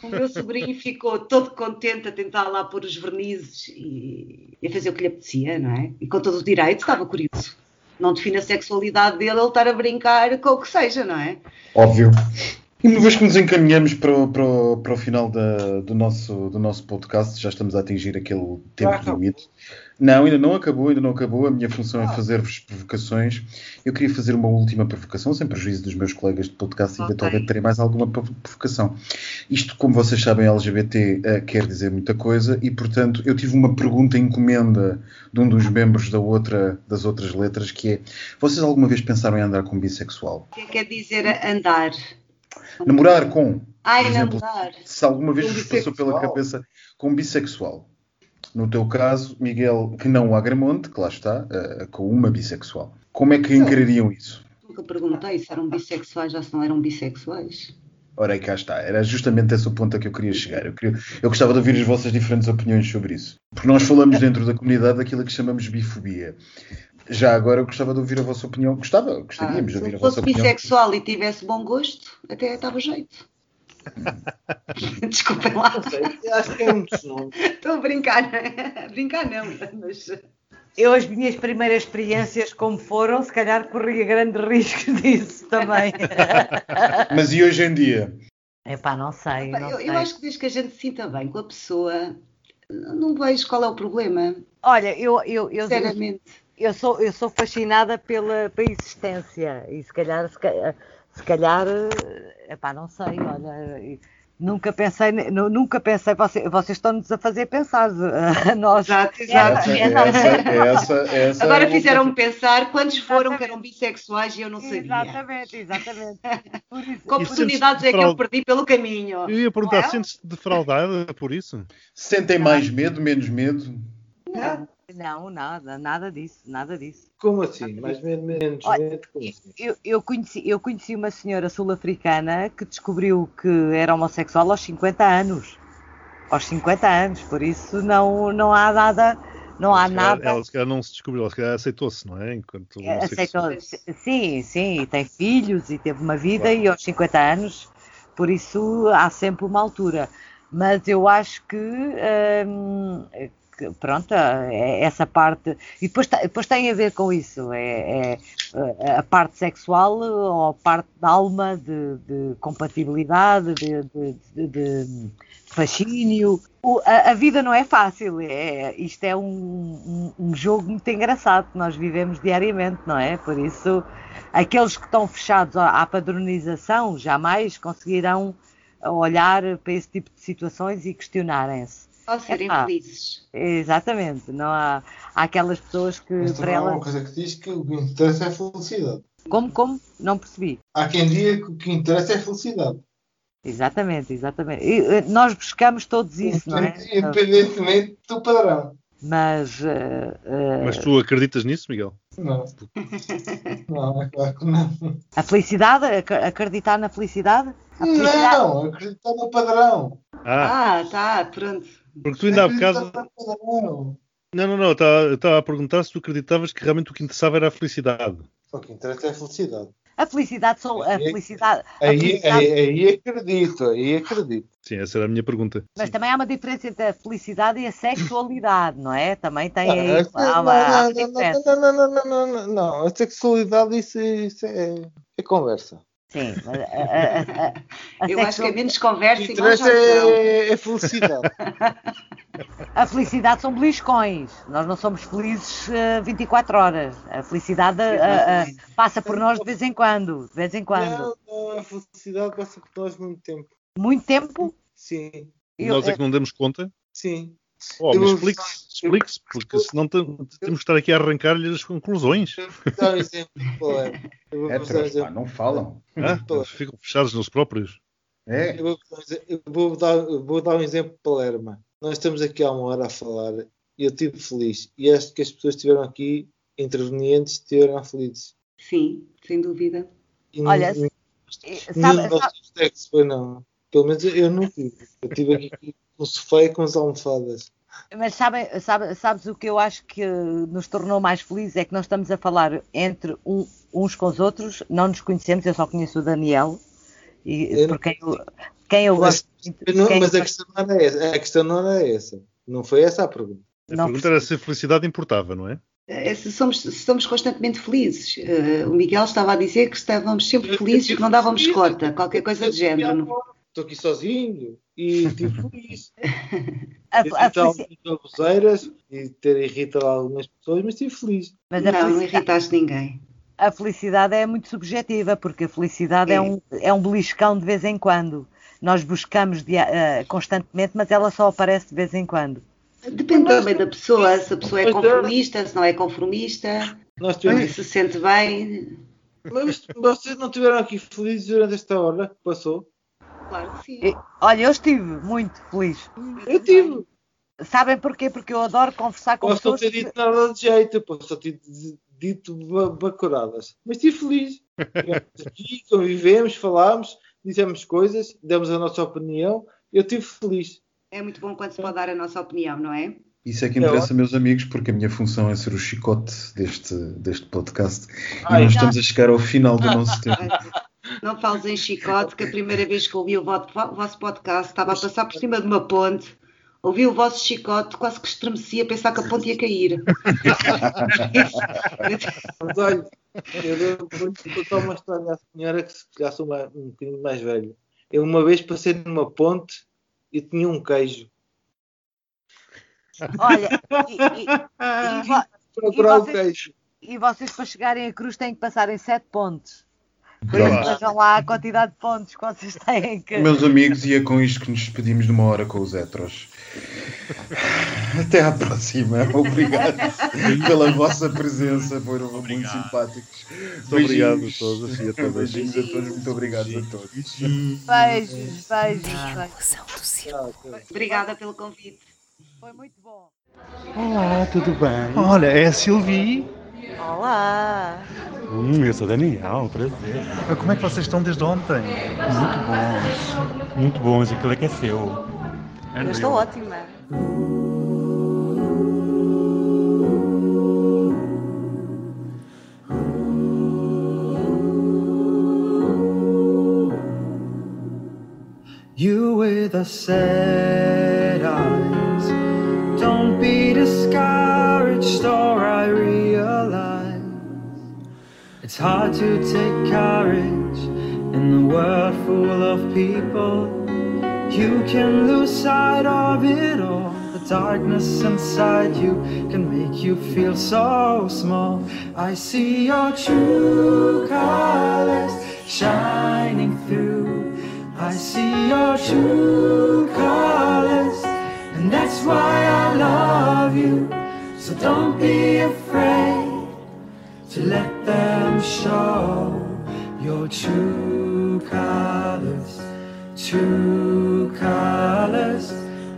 O meu sobrinho ficou todo contente a tentar lá pôr os vernizes e, e a fazer o que lhe apetecia, não é? E com todo o direito, estava curioso. Não define a sexualidade dele ele estar a brincar com o que seja, não é? Óbvio. E uma vez que nos encaminhamos para o, para o, para o final da, do, nosso, do nosso podcast, já estamos a atingir aquele tempo ah, limite. Não, ainda não acabou, ainda não acabou. A minha função é ah. fazer-vos provocações. Eu queria fazer uma última provocação, sem prejuízo dos meus colegas de podcast, e okay. eventualmente terei mais alguma provocação. Isto, como vocês sabem, LGBT uh, quer dizer muita coisa, e portanto eu tive uma pergunta encomenda de um dos membros da outra, das outras letras, que é: vocês alguma vez pensaram em andar com bissexual? O que quer dizer andar? Namorar com. Ai, exemplo, namorar. Se alguma vez vos passou pela cabeça com bissexual. No teu caso, Miguel, que não o Agramonte, que lá está, uh, com uma bissexual. Como é que encarariam isso? Nunca perguntei se eram bissexuais ou se não eram bissexuais. Ora, aí cá está. Era justamente esse o ponto a que eu queria chegar. Eu, queria, eu gostava de ouvir as vossas diferentes opiniões sobre isso. Porque nós falamos dentro da comunidade daquilo que chamamos bifobia. Já agora eu gostava de ouvir a vossa opinião. Gostava, gostaríamos ah, de ouvir a vossa opinião. Se fosse bissexual e tivesse bom gosto, até estava jeito. Desculpem lá. Não sei, acho que é muito não. Estou a brincar, não é? Brincar não, mas. Eu, as minhas primeiras experiências, como foram, se calhar corria grande risco disso também. mas e hoje em dia? Epá, não sei. Não eu, sei. eu acho que desde que a gente se sinta bem com a pessoa, não vejo qual é o problema. Olha, eu. eu, eu Sinceramente. Eu, eu sou, eu sou fascinada pela, pela existência e se calhar, se calhar se calhar, eh, epá, não sei, olha, nunca pensei, nunca pensei, vocês, vocês estão-nos a fazer pensar, a nós. Exato, exato. É, essa, essa, essa Agora é fizeram-me pensar quantos foram que eram bissexuais e eu não sabia. Exatamente, exatamente. Que oportunidades é que eu perdi pelo caminho? Eu ia perguntar, é? sentes-te defraudada por isso? Sentem mais medo, menos medo? Não. Não, nada, nada disso, nada disso. Como assim? Mais menos, menos, Olha, como assim? Eu, eu, conheci, eu conheci uma senhora sul-africana que descobriu que era homossexual aos 50 anos. Aos 50 anos, por isso não, não há nada. Não há nada. Ela se calhar não se descobriu, ela se calhar aceitou-se, não é? Enquanto é, aceitou Sim, sim, e tem filhos e teve uma vida claro. e aos 50 anos, por isso há sempre uma altura. Mas eu acho que hum, pronto, é essa parte. E depois, depois tem a ver com isso, é, é a parte sexual ou a parte da alma, de, de compatibilidade, de, de, de fascínio. O, a, a, vida não é fácil, é, isto é um, um, um, jogo muito engraçado que nós vivemos diariamente, não é? Por isso, aqueles que estão fechados à padronização jamais conseguirão olhar para esse tipo de situações e questionarem-se. Só serem é, felizes. Exatamente. Não há, há aquelas pessoas que. Mas para ela... uma coisa que diz que o que interessa é a felicidade. Como, como? Não percebi. Há quem diga que o que interessa é a felicidade. Exatamente, exatamente. E, eh, nós buscamos todos isso, não é? Independentemente do padrão. Mas. Uh, uh... Mas tu acreditas nisso, Miguel? Não. não, é claro que não. A felicidade? Acreditar na felicidade? felicidade... Não, acreditar no padrão. Ah, ah tá, pronto. Porque tu ainda há bocado. Não, não, não. Eu estava a perguntar se tu acreditavas que realmente o que interessava era a felicidade. O que interessa é a felicidade. A felicidade são a felicidade. A aí, felicidade... Aí, aí, acredito, aí acredito. Sim, essa era a minha pergunta. Mas Sim. também há uma diferença entre a felicidade e a sexualidade, não é? Também tem aí. uma, há uma diferença. Não, não, não, não, não, não, não. A sexualidade, isso, isso é, é conversa. Sim, mas a, a, a, eu acho que é menos conversa e mais é, é felicidade. a felicidade são beliscões. Nós não somos felizes uh, 24 horas. A felicidade uh, uh, passa por nós de vez em quando. De vez em quando. Não, não, a felicidade passa por nós muito tempo. Muito tempo? Sim. Eu, nós é que não demos conta? Sim. Oh, Eu mas explique-se, explique-se, porque senão te- temos que estar aqui a arrancar-lhe as conclusões. Eu vou dar um exemplo. Eu vou É, dar um exemplo. não falam. Hã? Eles ficam fechados nos próprios. É. Eu vou, eu vou dar, vou dar um exemplo de Palermo. Nós estamos aqui há uma hora a falar e eu estive feliz. E acho que as pessoas que estiveram aqui, intervenientes, estiveram felizes. Sim, sem dúvida. E Olha, nenhum Sabe, textos foi não. Pelo menos eu não tive. Eu estive aqui com o sofá e com as almofadas. Mas sabem, sabe, sabes o que eu acho que nos tornou mais felizes? É que nós estamos a falar entre um- uns com os outros, não nos conhecemos, eu só conheço o Daniel, e Eu por quem eu, quem eu gosto não- mas eu a questão não era essa. A questão não era essa. Não foi essa a pergunta. A Não pergunta era se a felicidade importava, não é? Eh, se Somos, se somos constantemente felizes. Eh, o Miguel estava a dizer que estávamos sempre felizes, que não dávamos cota, qualquer coisa de género. Estou aqui sozinho e estive feliz. A, a Irritar baboseiras e ter irritado algumas pessoas, mas estive feliz. mas Não, não felicidade, irritaste ninguém. a felicidade é muito subjetiva, porque a felicidade é, É. um, é um beliscão de vez em quando. Nós buscamos dia- eh, constantemente, mas ela só aparece de vez em quando. Depende também da pessoa, se a pessoa é é. conformista, se não é conformista, tivemos, se sente bem. mas vocês não estiveram aqui felizes durante esta hora que passou? Claro que sim. E- Olha, eu estive muito feliz. Eu tive. Sabem porquê? Porque eu adoro conversar com Posso não pessoas. ter que- dito nada de jeito, posso só ter dito ba- bacuradas. Mas estive feliz. Aqui, convivemos, falámos, dissemos coisas, demos a nossa opinião. Eu estive feliz. É muito bom quando se pode dar a nossa opinião, não é? Isso é que É interessa, meus amigos, porque a minha função é ser o chicote deste, deste podcast. E nós já. estamos a chegar ao final do nosso tempo. Não fales em chicote, que a primeira vez que ouvi o vo- o vosso podcast estava a passar por cima de uma ponte, ouvi o vosso chicote, quase que estremecia a pensar que a ponte ia cair. Mas olha, eu vou-lhe contar uma história à senhora que se mais- um bocadinho mais velho. Eu uma vez passei numa ponte e tinha um queijo. Olha, e, e- e Procurar o vocês- queijo. e vocês para chegarem a cruz têm que passar em sete pontos. Vejam lá a quantidade de pontos que vocês têm que. Meus amigos, e é com isto que nos despedimos de uma hora com os heteros. Até à próxima. Obrigado pela vossa presença. Foram muito simpáticos. Muito obrigado a todos e a todas. Beijinhos a todos. Muito obrigado a todos. Beijos, beijos, beijos. Obrigada pelo convite. Foi muito bom. Olá, tudo bem? Olha, é a Silvi. Olá! Hum, eu sou Daniel, prazer. Como é que vocês estão desde ontem? Muito bons. Muito bons, aquilo é que é seu. Eu estou ótima. You with the sad it's hard to take courage in the world full of people. You can lose sight of it all. The darkness inside you can make you feel so small. I see your true colors shining through. I see your true colors, and that's why I love you. So don't be afraid to let them show your true colors. True colors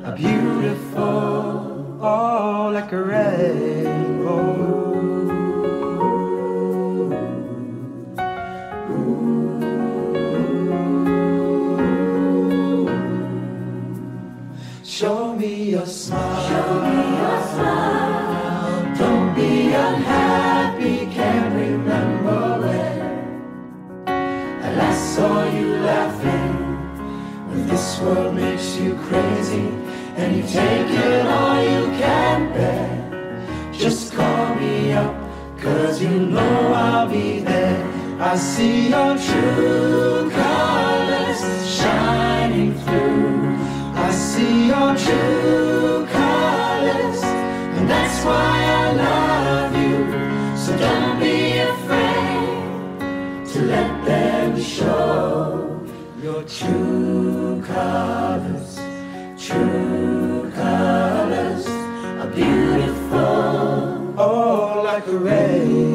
are beautiful, oh, like a rainbow. World makes you crazy and you've taken all you can bear. Just call me up, cause you know I'll be there. I see your true colors shining through. I see your true colors, and that's why I love you. So don't be afraid to let them show your true colors, true colors are beautiful, oh, like a rainbow.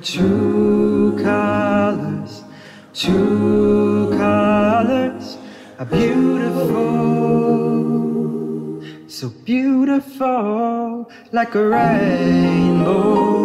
true colors, true colors are beautiful, so beautiful like a rainbow.